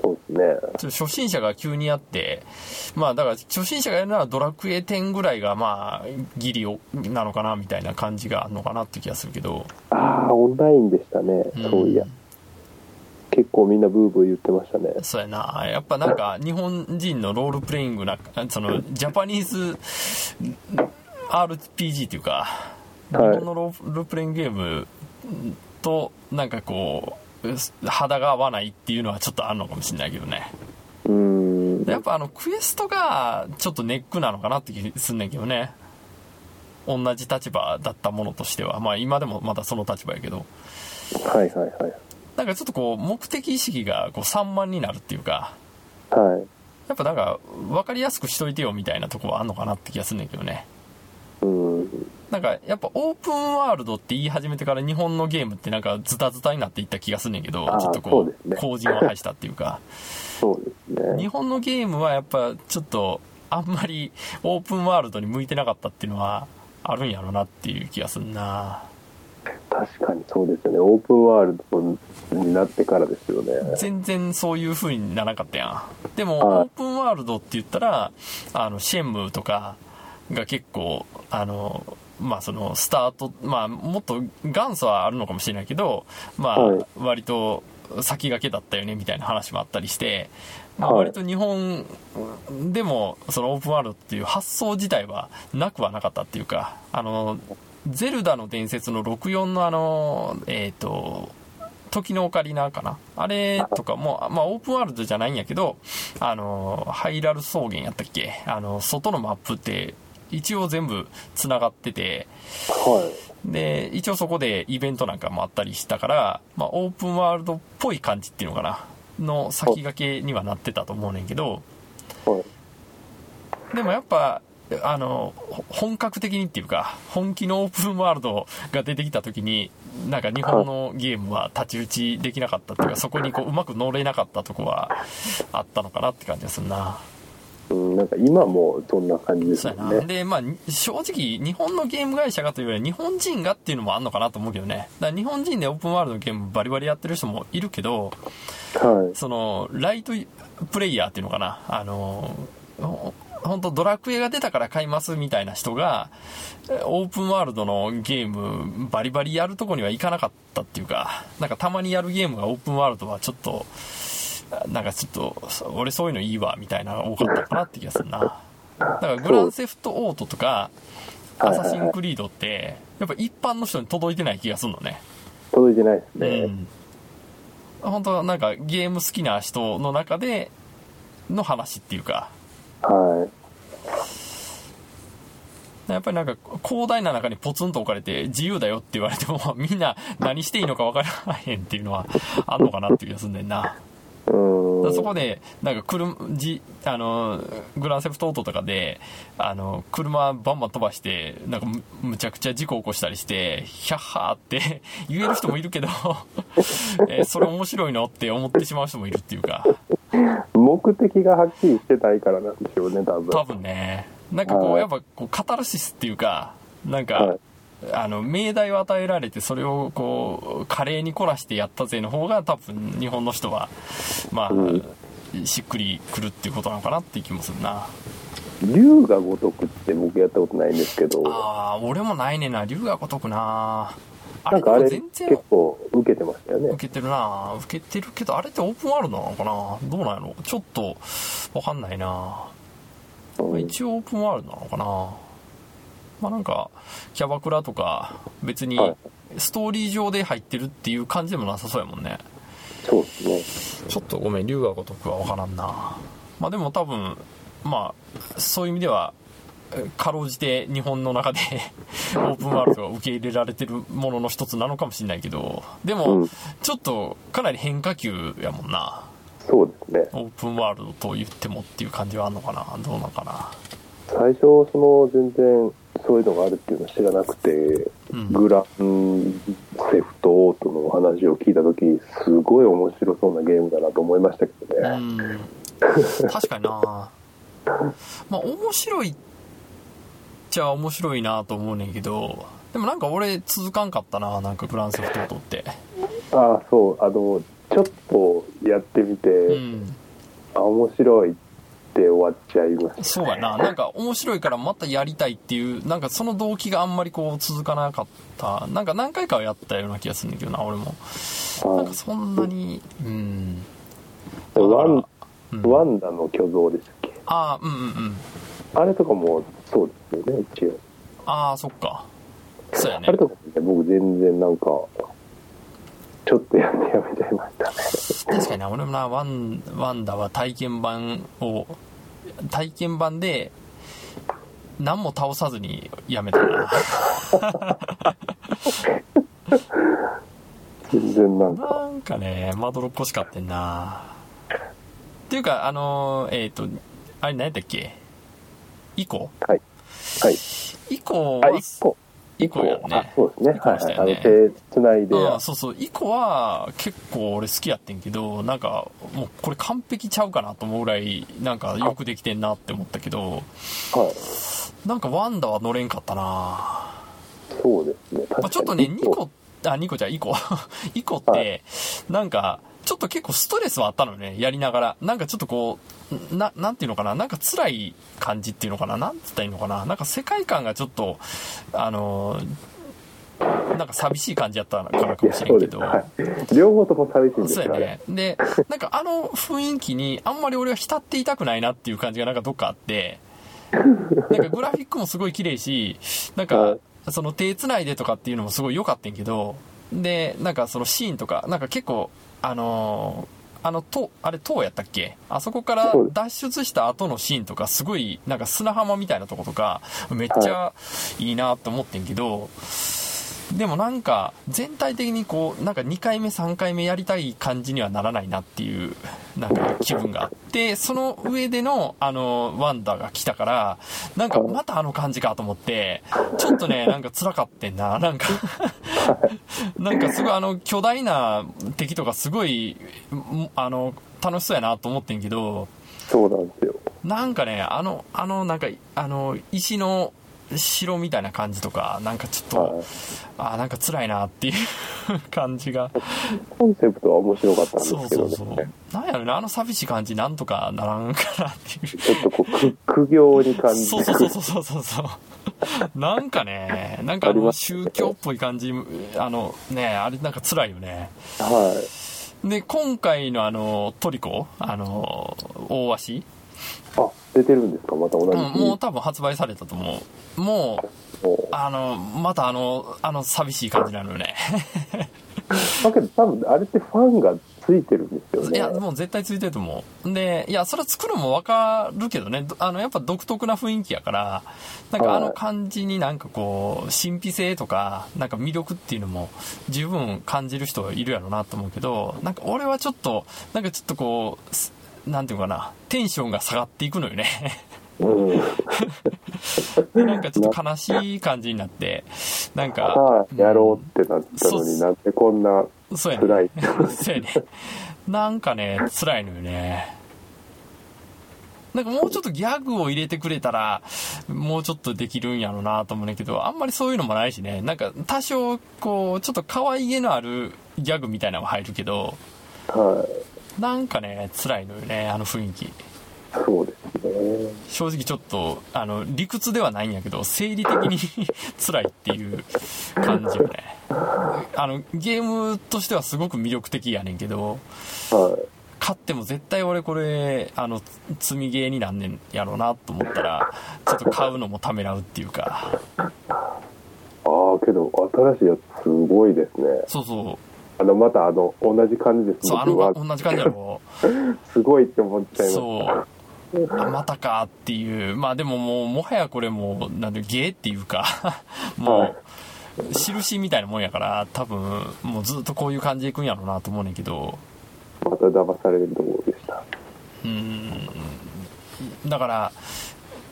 そうですね。ちょっと初心者が急にやってまあだから初心者がやるならドラクエ10ぐらいがまあギリをなのかなみたいな感じがあるのかなって気がするけどああ、オンラインでしたね。そういや。結構みんなブーブー言ってましたね。そうやなやっぱなんか日本人のロールプレイングなそのジャパニーズ RPG っていうか日はい本のロールプレイングゲームとなんかこう肌が合わないっていうのはちょっとあるのかもしれないけどねうーん。やっぱあのクエストがちょっとネックなのかなって気すんねんけどね同じ立場だったものとしてはまあ今でもまだその立場やけどはいはいはい。なんかちょっとこう目的意識がこう散漫になるっていうかはい。やっぱなんか分かりやすくしといてよみたいなとこはあんのかなって気がすんねんけどねうん。なんかやっぱオープンワールドって言い始めてから日本のゲームってなんかズタズタになっていった気がすんねんけどあーちょっとこそうです後陣を排したっていうかそうですね。日本のゲームはやっぱちょっとあんまりオープンワールドに向いてなかったっていうのはあるんやろなっていう気がすんな確かにそうですよね。オープンワールドになってからですよね。全然そういう風にならなかったやん。でもはい。オープンワールドって言ったらあのシェンムーとかが結構あのまあそのスタートまあもっと元祖はあるのかもしれないけどまあはい。割と先駆けだったよねみたいな話もあったりして、まあ、はい。割と日本でもそのオープンワールドっていう発想自体はなくはなかったっていうかあのゼルダの伝説の64のあのえっ、と時のオカリナかな。あれとかも、まあ、オープンワールドじゃないんやけど、あの、ハイラル草原やったっけ？あの、外のマップって、一応全部繋がってて、はで、一応そこでイベントなんかもあったりしたから、まあ、オープンワールドっぽい感じっていうのかな。の先駆けにはなってたと思うねんけど、い。はい。でもやっぱ、あの、ほ本格的にっていうか、本気のオープンワールドが出てきた時に、なんか日本のゲームは太刀打ちできなかったっていうか、そこにこううまく乗れなかったとこはあったのかなって感じがするな。うん、なんか今もそんな感じですそうやな。よね。で、まあ、に正直、日本のゲーム会社がというよりは、日本人がっていうのもあんのかなと思うけどね。だから日本人でオープンワールドのゲームバリバリやってる人もいるけど、はい。その、ライトプレイヤーっていうのかな。あの、ほ本当ドラクエが出たから買いますみたいな人が、えオープンワールドのゲームバリバリやるとこには行かなかったっていうか、なんかたまにやるゲームがオープンワールドはちょっと、なんかちょっと、俺そういうのいいわみたいなのが多かったかなって気がするな。だからグランセフトオートとか、アサシンクリードって、やっぱ一般の人に届いてない気がするのね。届いてないですね。うん、本当はなんかゲーム好きな人の中での話っていうかはい。やっぱりなんか広大な中にポツンと置かれて自由だよって言われても みんな何していいのか分からへんっていうのはあんのかなっていう気がするんだよな。そこで、なんか車、じ、あの、グランセフトオートとかで、あの、車バンバン飛ばして、なんかむむちゃくちゃ事故起こしたりして、ヒャッハーって 言える人もいるけど、えーそれ面白いのって思ってしまう人もいるっていうか、目的がはっきりしてないからなんでしょうね、多分。多分ね、なんかこう、はいやっぱこう、カタルシスっていうか、なんか、はいあの、命題を与えられて、それをこう、華麗にこなしてやったぜの方が、多分、日本の人は、まあ、うんしっくりくるっていうことなのかなっていう気もするな。竜が如くって僕やったことないんですけど、ああ、俺もないねんな、竜が如くな。あれなんかあれ結構受けてましたよね。受けてるな。受けてるけど、あれってオープンワールドなのかなどうなんやろ？ちょっと、わかんないな。うんまあ一応オープンワールドなのかなまあなんか、キャバクラとか、別にはい、ストーリー上で入ってるっていう感じでもなさそうやもんね。そうですね。ちょっとごめん、竜が如くは分からんな。まあでも多分、まあ、そういう意味では、えかろうじて日本の中で オープンワールドが受け入れられてるものの一つなのかもしれないけど、でも、うんちょっとかなり変化球やもんな。そうですね。オープンワールドと言ってもっていう感じはあんのかなどうなのかな最初、その全然そういうのがあるっていうのは知らなくて、うんグランセフトオートのお話を聞いたとき、すごい面白そうなゲームだなと思いましたけどうね。ん。確かにな まあ面白いっちゃ面白いなと思うねんけど、でもなんか俺続かんかったななんかグランセフトオートって。ああ、そう、あの、ちょっとやってみて、うん。あ、面白いって終わっちゃいました。そうやな。なんか面白いからまたやりたいっていう、なんかその動機があんまりこう続かなかった。なんか何回かはやったような気がするんだけどな、俺も。なんかそんなに、うん。ワン、うんワンダの巨像でしたっけ？ああ、うんうんうん。あれとかもそうですよね、一応。ああ、そっか。そうやねあれ。とか僕全然なんか、ちょっとやってやめちゃいましたね。確かにな、俺もな、ワン、ワンダは体験版を、体験版で、何も倒さずにやめたな。全然なんか、なんかね、まどろっこしかってんな。っていうか、あのー、えっ、と、あれ何やったっけ？イコ？はい。はい。イコあ、は、一個。イコやんあね。そうですね。はいはい。あの、手つないで、うん、そうそう、イコは結構俺好きやってんけど、なんかもうこれ完璧ちゃうかなと思うぐらい、なんかよくできてんなって思ったけど、はい。なんかワンダは乗れんかったなそうですね。まあ、ちょっとね、ニコ、あ、ニコじゃイコ。イコって、なんか、ちょっと結構ストレスはあったのね、やりながら。なんかちょっとこう、な、なんていうのかな、なんか辛い感じっていうのかな、なんつったらいいのかな、なんか世界観がちょっと、あのーなんか寂しい感じやったからかもしれんけど。はい。両方とも寂しいんですよ、そうやね。で、なんかあの雰囲気にあんまり俺は浸っていたくないなっていう感じがなんかどっかあって、なんかグラフィックもすごい綺麗し、なんかはいその手繋いでとかっていうのもすごい良かったんけど、で、なんかそのシーンとか、なんか結構、あのーあの、と、あれ、塔やったっけ？あそこから脱出した後のシーンとか、すごい、なんか砂浜みたいなとことか、めっちゃいいなと思ってんけど、でもなんか全体的にこうなんか2回目3回目やりたい感じにはならないなっていうなんか気分があってその上でのあのワンダが来たからなんかまたあの感じかと思ってちょっとねなんか辛かってんななんか。なんかすごいあの巨大な敵とかすごいんあの楽しそうやなと思ってんけどそうなんですよ。なんかねあのあのなんかあの石の城みたいな感じとかなんかちょっと、はい。あーなんか辛いなっていう 感じが。コンセプトは面白かったんですそうけどね。そうそうなんやろねあの寂しい感じなんとかならんかなっていう。ちょっとこう、く苦行に感じそうそうそうそうそうそう。なんかねなんかあの宗教っぽい感じあのねあれなんか辛いよね。はい。で今回のあのトリコあの大足あ、出てるんですか？また同じうん、もう多分発売されたと思う。もうあのまたあのあの寂しい感じなのよね。だけど多分あれってファンがついてるんですよね。いやもう絶対ついてると思う。でいやそれは作るのも分かるけどね。どあのやっぱ独特な雰囲気やからなんかあの感じになんかこう神秘性とかなんか魅力っていうのも十分感じる人いるやろうなと思うけどなんか俺はちょっとなんかちょっとこうすなんていうのかなテンションが下がっていくのよねうん。で なんかちょっと悲しい感じになってなんかさあ、やろうってなったのになんでこんな辛い。そうやね。なんかね、辛いのよね。なんかもうちょっとギャグを入れてくれたら、もうちょっとできるんやろうなと思うねんだけど、あんまりそういうのもないしね。なんか多少、こう、ちょっと可愛げのあるギャグみたいなのが入るけど、はい。なんかね、辛いのよね、あの雰囲気。そうですね。正直ちょっと、あの、理屈ではないんやけど、生理的に 辛いっていう感じよね。あの、ゲームとしてはすごく魅力的やねんけど、はい。買っても絶対俺これあの積みゲーになんねんやろうなと思ったらちょっと買うのもためらうっていうかああ、けど、新しいやつすごいですね。そうそうあの、またあの、同じ感じです。そうあの同じ感じやろ すごいって思っちゃいましそう。あまたかっていう。まあでももうもはやこれもうなんでゲーっていうか。もはう印みたいなもんやから多分もうずっとこういう感じでいくんやろうなと思うねんけど。た。また騙されるところでした。うん。だから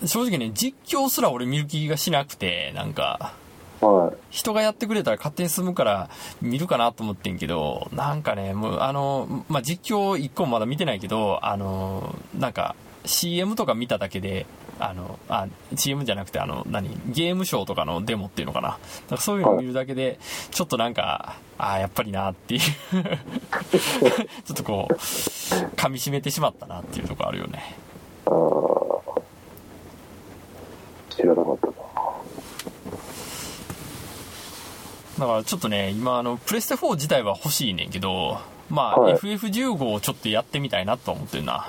正直ね実況すら俺見る気がしなくてなんかはい。人がやってくれたら勝手に済むから見るかなと思ってんけど、なんかね、もうあの、まあ、実況一個もまだ見てないけど、あの、なんか CM とか見ただけで、あの、あ、CM じゃなくてあの、何、ゲームショーとかのデモっていうのかな。なんかそういうの見るだけで、ちょっとなんか、ああ、やっぱりなっていう ちょっとこう、噛み締めてしまったなっていうところあるよね。ああ。知らなかったな。だからちょっとね、今あの、プレステ4自体は欲しいねんけど、まあ、はい FF15 をちょっとやってみたいなとは思ってるな。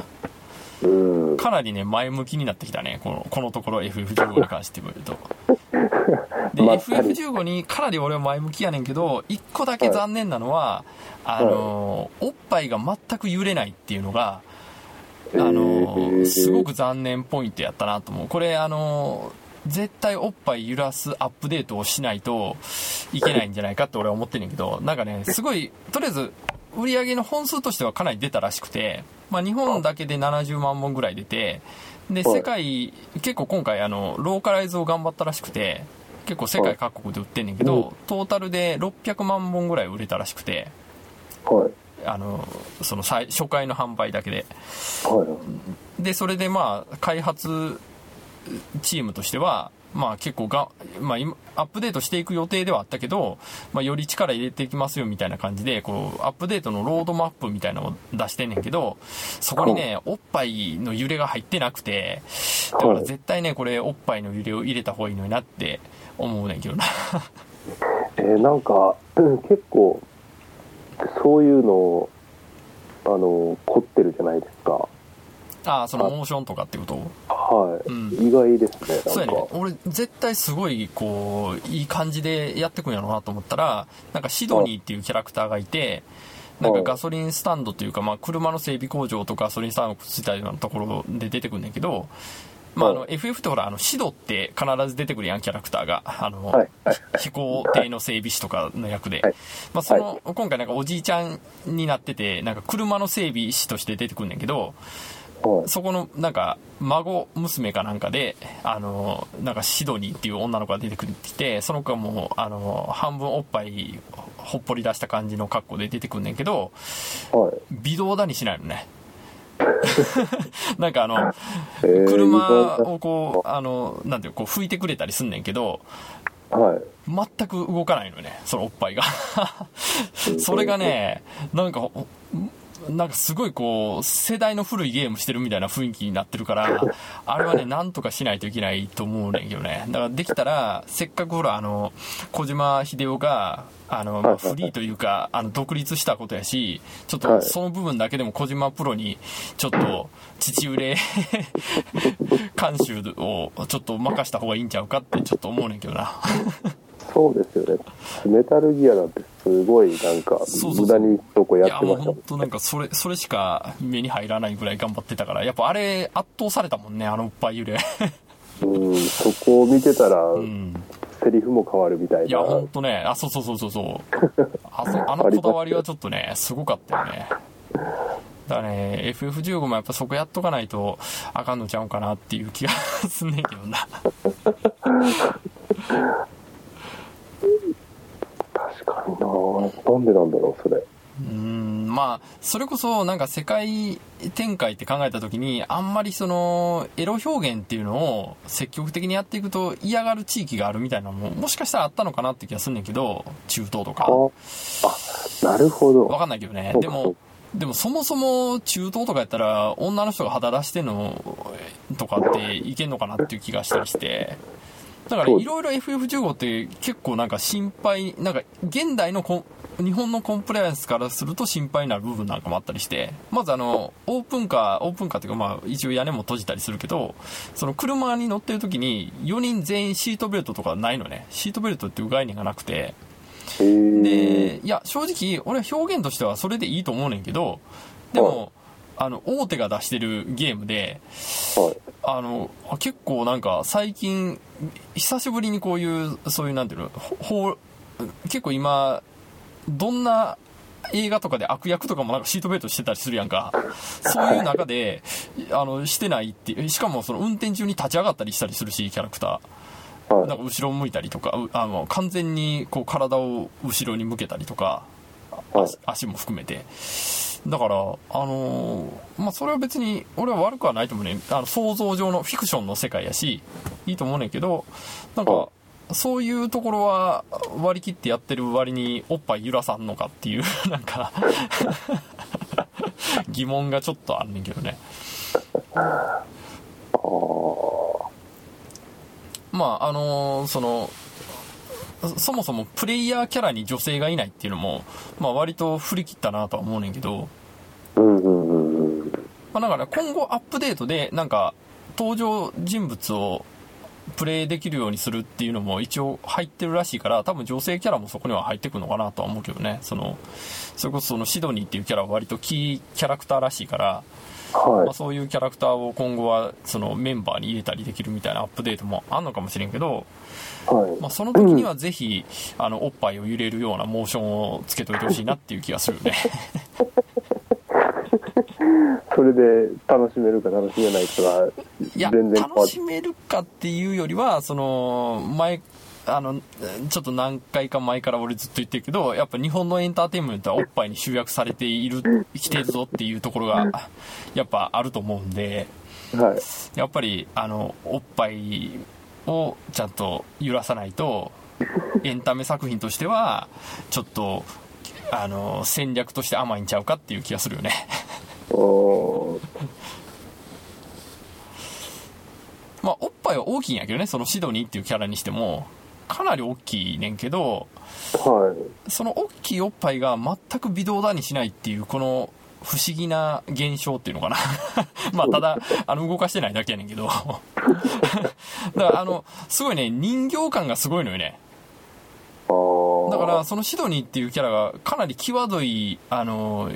うん。かなりね、前向きになってきたね。この、このところ FF15 に関して言ると。で、まったり FF15 にかなり俺は前向きやねんけど、一個だけ残念なのは、あの、おっぱいが全く揺れないっていうのが、あの、えーすごく残念ポイントやったなと思う。これ、あの、絶対おっぱい揺らすアップデートをしないといけないんじゃないかって俺は思ってんねんけど、なんかね、すごい、とりあえず、売り上げの本数としてはかなり出たらしくて、まあ、日本だけで70万本ぐらい出て、で、はい世界、結構今回、あの、ローカライズを頑張ったらしくて、結構世界各国で売ってんねんけど、うんトータルで600万本ぐらい売れたらしくて、はい。あの、その最初回の販売だけで。はい。で、それでまあ、開発チームとしては、まあ結構が、まあ今、アップデートしていく予定ではあったけど、まあより力入れていきますよみたいな感じで、こう、アップデートのロードマップみたいなのを出してんねんけど、そこにね、おっぱいの揺れが入ってなくて、だから絶対ね、これおっぱいの揺れを入れた方がいいのになって思うねんけどな。えーなんか、うん結構、そういうの、あの、凝ってるじゃないですか。ああ、そのモーションとかってこと？はい。うん意外ですね、そうやね。俺絶対すごいこういい感じでやってくんやろうなと思ったらなんかシドニーっていうキャラクターがいてなんかガソリンスタンドというか、まあ、車の整備工場とかガソリンスタンドくっついたようなところで出てくんねんけど、まあ、あの FF ってほらあのシドって必ず出てくるやんキャラクターがあの、はい。はい。飛行艇の整備士とかの役で、はいまあ、その、今回なんかおじいちゃんになっててなんか車の整備士として出てくんねんけどはい。そこのなんか孫娘かなんかであのなんかシドニーっていう女の子が出てきてその子がもうあの半分おっぱいほっぽり出した感じの格好で出てくんねんけどはい。微動だにしないのね。なんかあのえー車をこうあのなんていうのこう拭いてくれたりすんねんけどはい。全く動かないのねそのおっぱいが。それがねなんかおなんかすごいこう世代の古いゲームしてるみたいな雰囲気になってるからあれはね なんとかしないといけないと思うねんけどね。だからできたらせっかくほらあの小島秀夫があの、まあ、フリーというかあの独立したことやしちょっとその部分だけでも小島プロにちょっと父売れ 監修をちょっと任した方がいいんちゃうかってちょっと思うねんけどなそうですよね。メタルギアなんてすごいなんか、無駄にとこやいやもうってましたもん。本当なんかそれそれしか目に入らないぐらい頑張ってたからやっぱあれ圧倒されたもんねあのおっぱい揺れうん、そこを見てたら、うんセリフも変わるみたいな。いや本当ねあそうそうそうそうそうあそあのこだわりはちょっとねすごかったよねだからね FF15 もやっぱそこやっとかないとあかんのちゃうんかなっていう気がすんねんけどな確かにななんでなんだろう、それ。うん。まあそれこそなんか世界展開って考えた時にあんまりそのエロ表現っていうのを積極的にやっていくと嫌がる地域があるみたいなのももしかしたらあったのかなって気がするんだけど中東とか。あ、あ、なるほど。わかんないけどね。でもでもそもそも中東とかやったら女の人が肌出してんのとかっていけんのかなっていう気がしたりしてだからいろいろ FF15 って結構なんか心配なんか現代のコン日本のコンプライアンスからすると心配になる部分なんかもあったりしてまずあのオープンカーオープンカーっていうかまあ一応屋根も閉じたりするけどその車に乗ってる時に4人全員シートベルトとかないのね。シートベルトっていう概念がなくて。でいや正直俺は表現としてはそれでいいと思うねんけどでもあの大手が出してるゲームではい。あのあ結構なんか最近久しぶりにこういうそういうなんていうのほほ結構今どんな映画とかで悪役とかもなんかシートベルトしてたりするやんかそういう中であのしてないっていうしかもその運転中に立ち上がったりしたりするしキャラクターはい。なんか後ろ向いたりとかうあの完全にこう体を後ろに向けたりとか足も含めてだからあのーまあそれは別に俺は悪くはないと思うね。あの想像上のフィクションの世界やしいいと思うねんけどなんかそういうところは割り切ってやってる割におっぱい揺らさんのかっていう なんか 疑問がちょっとあんねんけどね。あまああのーそのそもそもプレイヤーキャラに女性がいないっていうのも、まあ、割と振り切ったなとは思うねんけど、まあ、だから今後アップデートでなんか登場人物をプレイできるようにするっていうのも一応入ってるらしいから、多分女性キャラもそこには入ってくるのかなとは思うけどね。その、それこそそのシドニーっていうキャラは割とキーキャラクターらしいから、はいまあ、。そういうキャラクターを今後はそのメンバーに入れたりできるみたいなアップデートもあんのかもしれんけど、はい。まあ、その時にはぜひ、あのおっぱいを揺れるようなモーションをつけといてほしいなっていう気がするよね それで楽しめるか楽しめないかがいや全然楽しめるかっていうよりはその前あのちょっと何回か前から俺ずっと言ってるけどやっぱ日本のエンターテインメントはおっぱいに集約されているきてるぞっていうところがやっぱあると思うんではい。やっぱりあのおっぱいをちゃんと揺らさないとエンタメ作品としてはちょっとあの戦略として甘いんちゃうかっていう気がするよねまあおっぱいは大きいんやけどねそのシドニーっていうキャラにしてもかなり大きいねんけどはい。その大きいおっぱいが全く微動だにしないっていうこの不思議な現象っていうのかな。まあただあの動かしてないだけやねんけど。だからあのすごいね人形感がすごいのよねだから、そのシドニーっていうキャラがかなり際どい、あの、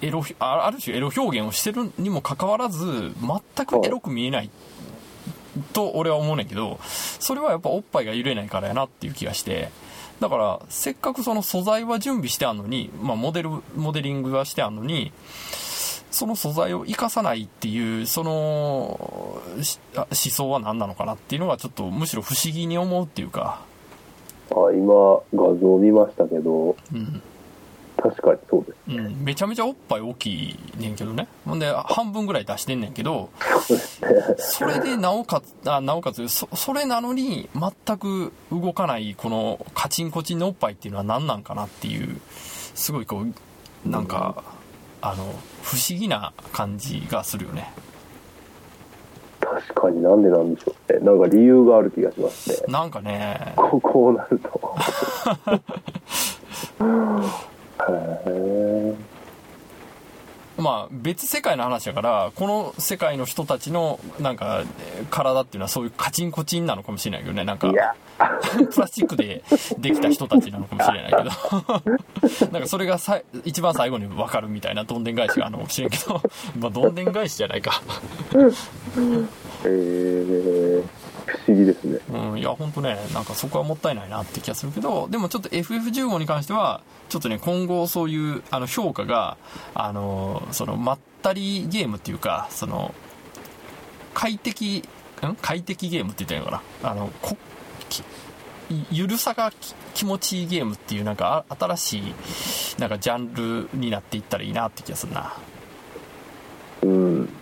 エロ、ある種エロ表現をしてるにもかかわらず、全くエロく見えないと俺は思うねんけど、それはやっぱおっぱいが揺れないからやなっていう気がして、だから、せっかくその素材は準備してあんのに、まあモデル、モデリングはしてあんのに、その素材を生かさないっていう、その、思想は何なのかなっていうのがちょっとむしろ不思議に思うっていうか、あ今、画像見ましたけど、うん。確かにそうです。うん、めちゃめちゃおっぱい大きいねんけどね。ほんで、半分ぐらい出してんねんけど、それでなおかつ、あなおかつそ、それなのに全く動かない、このカチンコチンのおっぱいっていうのは何なんかなっていう、すごいこう、なんか、あの、不思議な感じがするよね。確かになんでなんでしょうね。なんか理由がある気がしますね。なんかね、こうこうなると。へまあ別世界の話だから、この世界の人たちのなんかえー体っていうのはそういうカチンコチンなのかもしれないけどね、なんか プラスチックでできた人たちなのかもしれないけど。なんかそれがさ一番最後に分かるみたいなどんでん返しがあるのかもしれんけど。まあどんでん返しじゃないか。えー、不思議ですね。うんいや本当ねなんかそこはもったいないなって気がするけどでもちょっと FF15 に関してはちょっとね今後そういうあの評価があのそのまったりゲームっていうかその快適ん？快適ゲームって言ったらいいのかな？あのこゆるさが気持ちいいゲームっていうなんか新しいなんかジャンルになっていったらいいなって気がするな。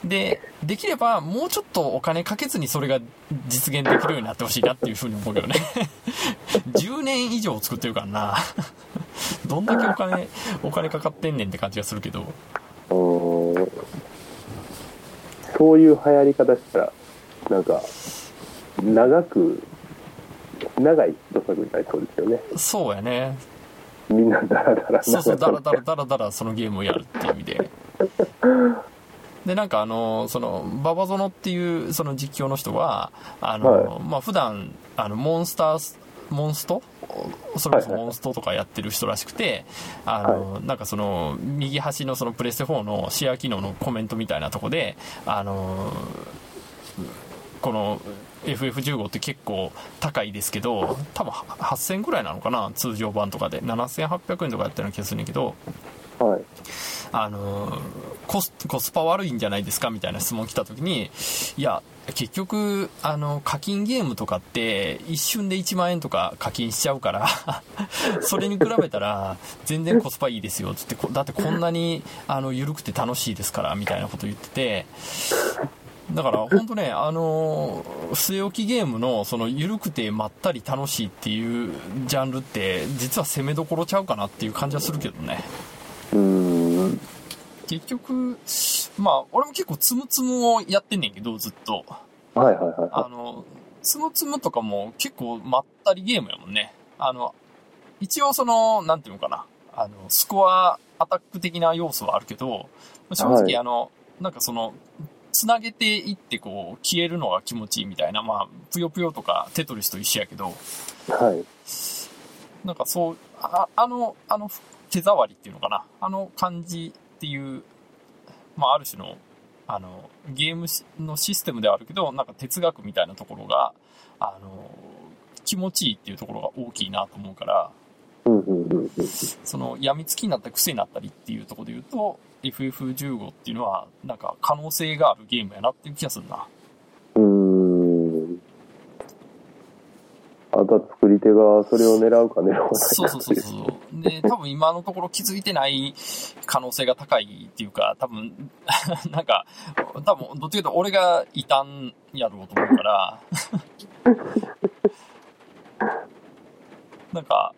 でできればもうちょっとお金かけずにそれが実現できるようになってほしいなっていうふうに思うけどね。10年以上作ってるからな。どんだけお金お金かかってんねんって感じがするけど。そういう流行り方したら、なんか、長く、長い一作になりそうですよね。そうやね。みんなダラダラそうそうダラダララ。ダラダラそのゲームをやるっていう意味ででなんかあのそのババゾノっていうその実況の人はあの、はい。まあ普段あのモンスターモンスト？それこそモンストとかやってる人らしくて、あの、なんかその、右端のそのプレステ4のシェア機能のコメントみたいなとこで、あの、この FF15 って結構高いですけど、多分8000ぐらいなのかな、通常版とかで。7800円とかやってるような気がするんだけど、はい。あのコスコスパ悪いんじゃないですか？みたいな質問来た時にいや結局あの課金ゲームとかって一瞬で1万円とか課金しちゃうから それに比べたら全然コスパいいですよっつってだってこんなにあの緩くて楽しいですからみたいなこと言っててだから本当ね、あの据え置きゲームのその緩くてまったり楽しいっていうジャンルって実は攻めどころちゃうかなっていう感じはするけどね。うーん。結局、まあ、俺も結構つむつむをやってんねんけど、ずっと。はいはいはいはあの、つむつむとかも結構まったりゲームやもんね。あの、一応その、なんていうのかな。あの、スコアアタック的な要素はあるけど、正直、はいあの、なんかその、繋げていってこう、消えるのが気持ちいいみたいな、まあ、ぷよぷよとかテトリスと一緒やけど、はい。なんかそう、ああの、あの手触りっていうのかな。あの感じっていう、まあ、ある種の、あの、ゲームのシステムではあるけど、なんか哲学みたいなところが、あの、気持ちいいっていうところが大きいなと思うから、その、病みつきになったり癖になったりっていうところで言うと、FF15 っていうのは、なんか可能性があるゲームやなっていう気がするな。あとは作り手がそれを狙うか狙わないか。そうそうそうそう。で、多分今のところ気づいてない可能性が高いっていうか、多分、なんか、多分、どっちかというと俺が異端やろうと思うから、なんか、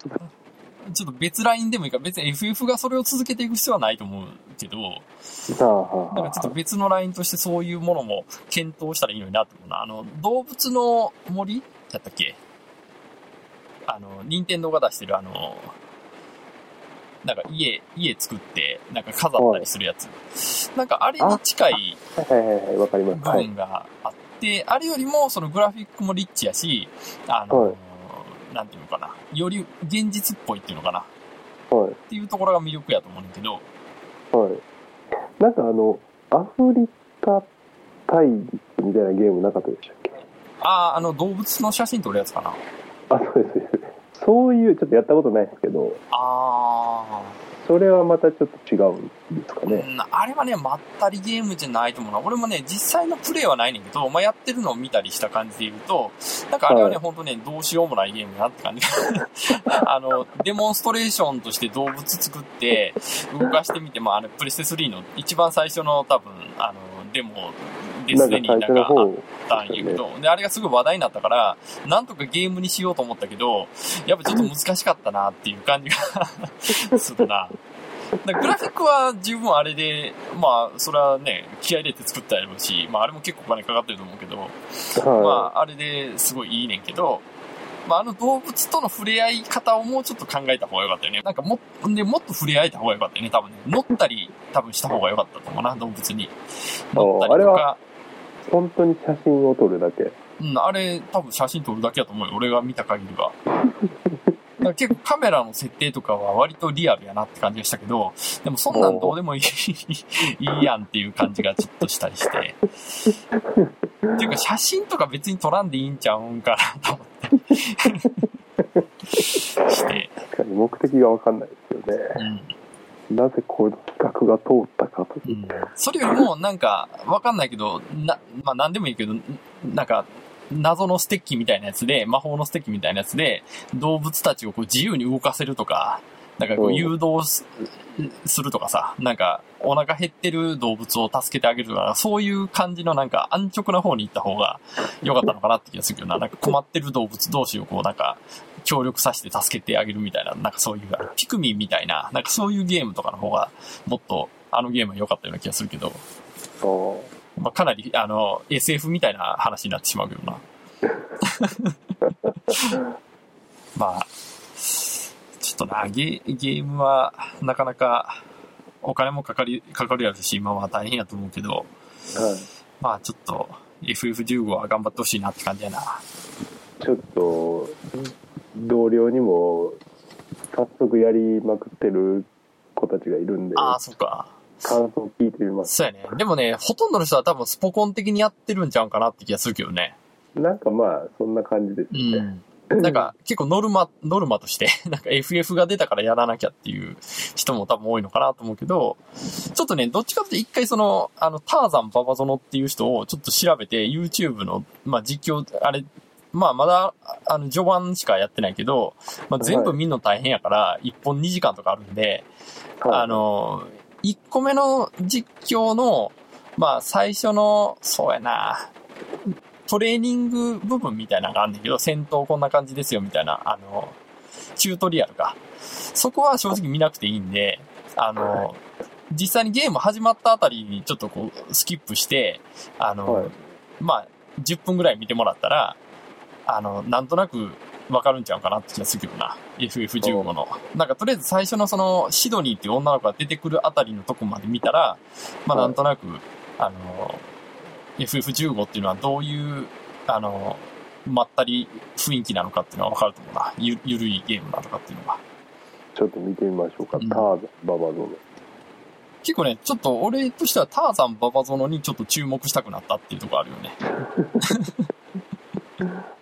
ちょっと別ラインでもいいから、別に FF がそれを続けていく必要はないと思うけど、なんかちょっと別のラインとしてそういうものも検討したらいいのになと思うな。あの、動物の森？だったっけ？あの、任天堂が出してるあの、なんか家、家作って、なんか飾ったりするやつ。なんかあれに近いわかります。部はい。分があって、あれよりもそのグラフィックもリッチやし、あの、はいなんていうのかな。より現実っぽいっていうのかな。はい。っていうところが魅力やと思うんだけど、はい。なんかあの、アフリカ大陸みたいなゲームなかったでしたっけ？ああ、あの動物の写真撮るやつかな。あ、そうですそういう、ちょっとやったことないですけど、あそれはまたちょっと違うんですかあ、ね。うんあれはね、まったりゲームじゃないと思うな。俺もね、実際のプレイはないねんけど、まあ、やってるのを見たりした感じで言うと、なんかあれはね、はいほんとね、どうしようもないゲームだなって感じ。あの、デモンストレーションとして動物作って、動かしてみて、まあ、あれ、プレステ3の一番最初の多分、あの、デモですなんかでになんかあったんやけど、で、あれがすごい話題になったから、なんとかゲームにしようと思ったけど、やっぱちょっと難しかったなっていう感じが するな。グラフィックは十分あれで、まあ、それはね、気合い入れて作ったやろうし、まあ、あれも結構お金かかってると思うけど、まはあ、あれですごいいいねんけど、まあ、あの動物との触れ合い方をもうちょっと考えた方がよかったよね。なんかも、でもっと触れ合えた方がよかったよね、多分ね。乗ったり、多分した方がよかったと思うな、動物に。乗ったりとか。本当に写真を撮るだけ。うん、あれ、多分写真撮るだけだと思うよ。俺が見た限りは。だから結構カメラの設定とかは割とリアルやなって感じがしたけど、でもそんなんどうでもいい、いいやんっていう感じがちょっとしたりして。っていうか写真とか別に撮らんでいいんちゃうんかなと思って。して。確かに目的がわかんないですよね。うん。なぜこの企画が通ったかと。うん。それよりも、なんか、わかんないけど、な、まあなんでもいいけど、なんか、謎のステッキみたいなやつで、魔法のステッキみたいなやつで、動物たちをこう自由に動かせるとか、なんかこううん誘導すするとかさ、なんかお腹減ってる動物を助けてあげるとか、そういう感じのなんか安直な方に行った方が良かったのかなって気がするけどな、なんか困ってる動物同士をこうなんか協力させて助けてあげるみたいな、なんかそういう、ピクミンみたいな、なんかそういうゲームとかの方がもっとあのゲームは良かったような気がするけど、あまあ、かなりあの SF みたいな話になってしまうけどな。まあ、ちょっとな、ゲゲームはなかなかお金もかかり、かかるやろし、今は大変やと思うけど、あ、はい。まあちょっと FF15 は頑張ってほしいなって感じやな。ちょっと、同僚にも、早速やりまくってる子たちがいるんで、ああ、そっか。感想聞いてみます。そうやね。でもね、ほとんどの人は多分スポコン的にやってるんちゃうかなって気がするけどね。なんかまあ、そんな感じですうね。ん。なんか 結構ノルマ、ノルマとして、なんか FF が出たからやらなきゃっていう人も多分多いのかなと思うけど、ちょっとね、どっちかって一回その、あの、ターザンババゾノっていう人をちょっと調べて、YouTube の、まあ実況、あれ、まあまだ、あの、序盤しかやってないけど、まあ全部見るの大変やから、1本2時間とかあるんで、はい。あの、1個目の実況の、まあ最初の、そうやな、トレーニング部分みたいなのがあるんだけど、戦闘こんな感じですよみたいな、あの、チュートリアルが。そこは正直見なくていいんで、あの、実際にゲーム始まったあたりにちょっとこう、スキップして、あの、はい。まあ、10分ぐらい見てもらったら、あの、なんとなくわかるんちゃうかなって気がするけどな。FF15 の。なんかとりあえず最初のその、シドニーっていう女の子が出てくるあたりのとこまで見たら、まあはいなんとなく、あの、FF15 っていうのはどういう、あの、まったり雰囲気なのかっていうのは分かると思うな。ゆゆるいゲームなのかっていうのが。ちょっと見てみましょうか。うんターザン、ババゾノ。結構ね、ちょっと俺としてはターザン・ババゾノにちょっと注目したくなったっていうところあるよね。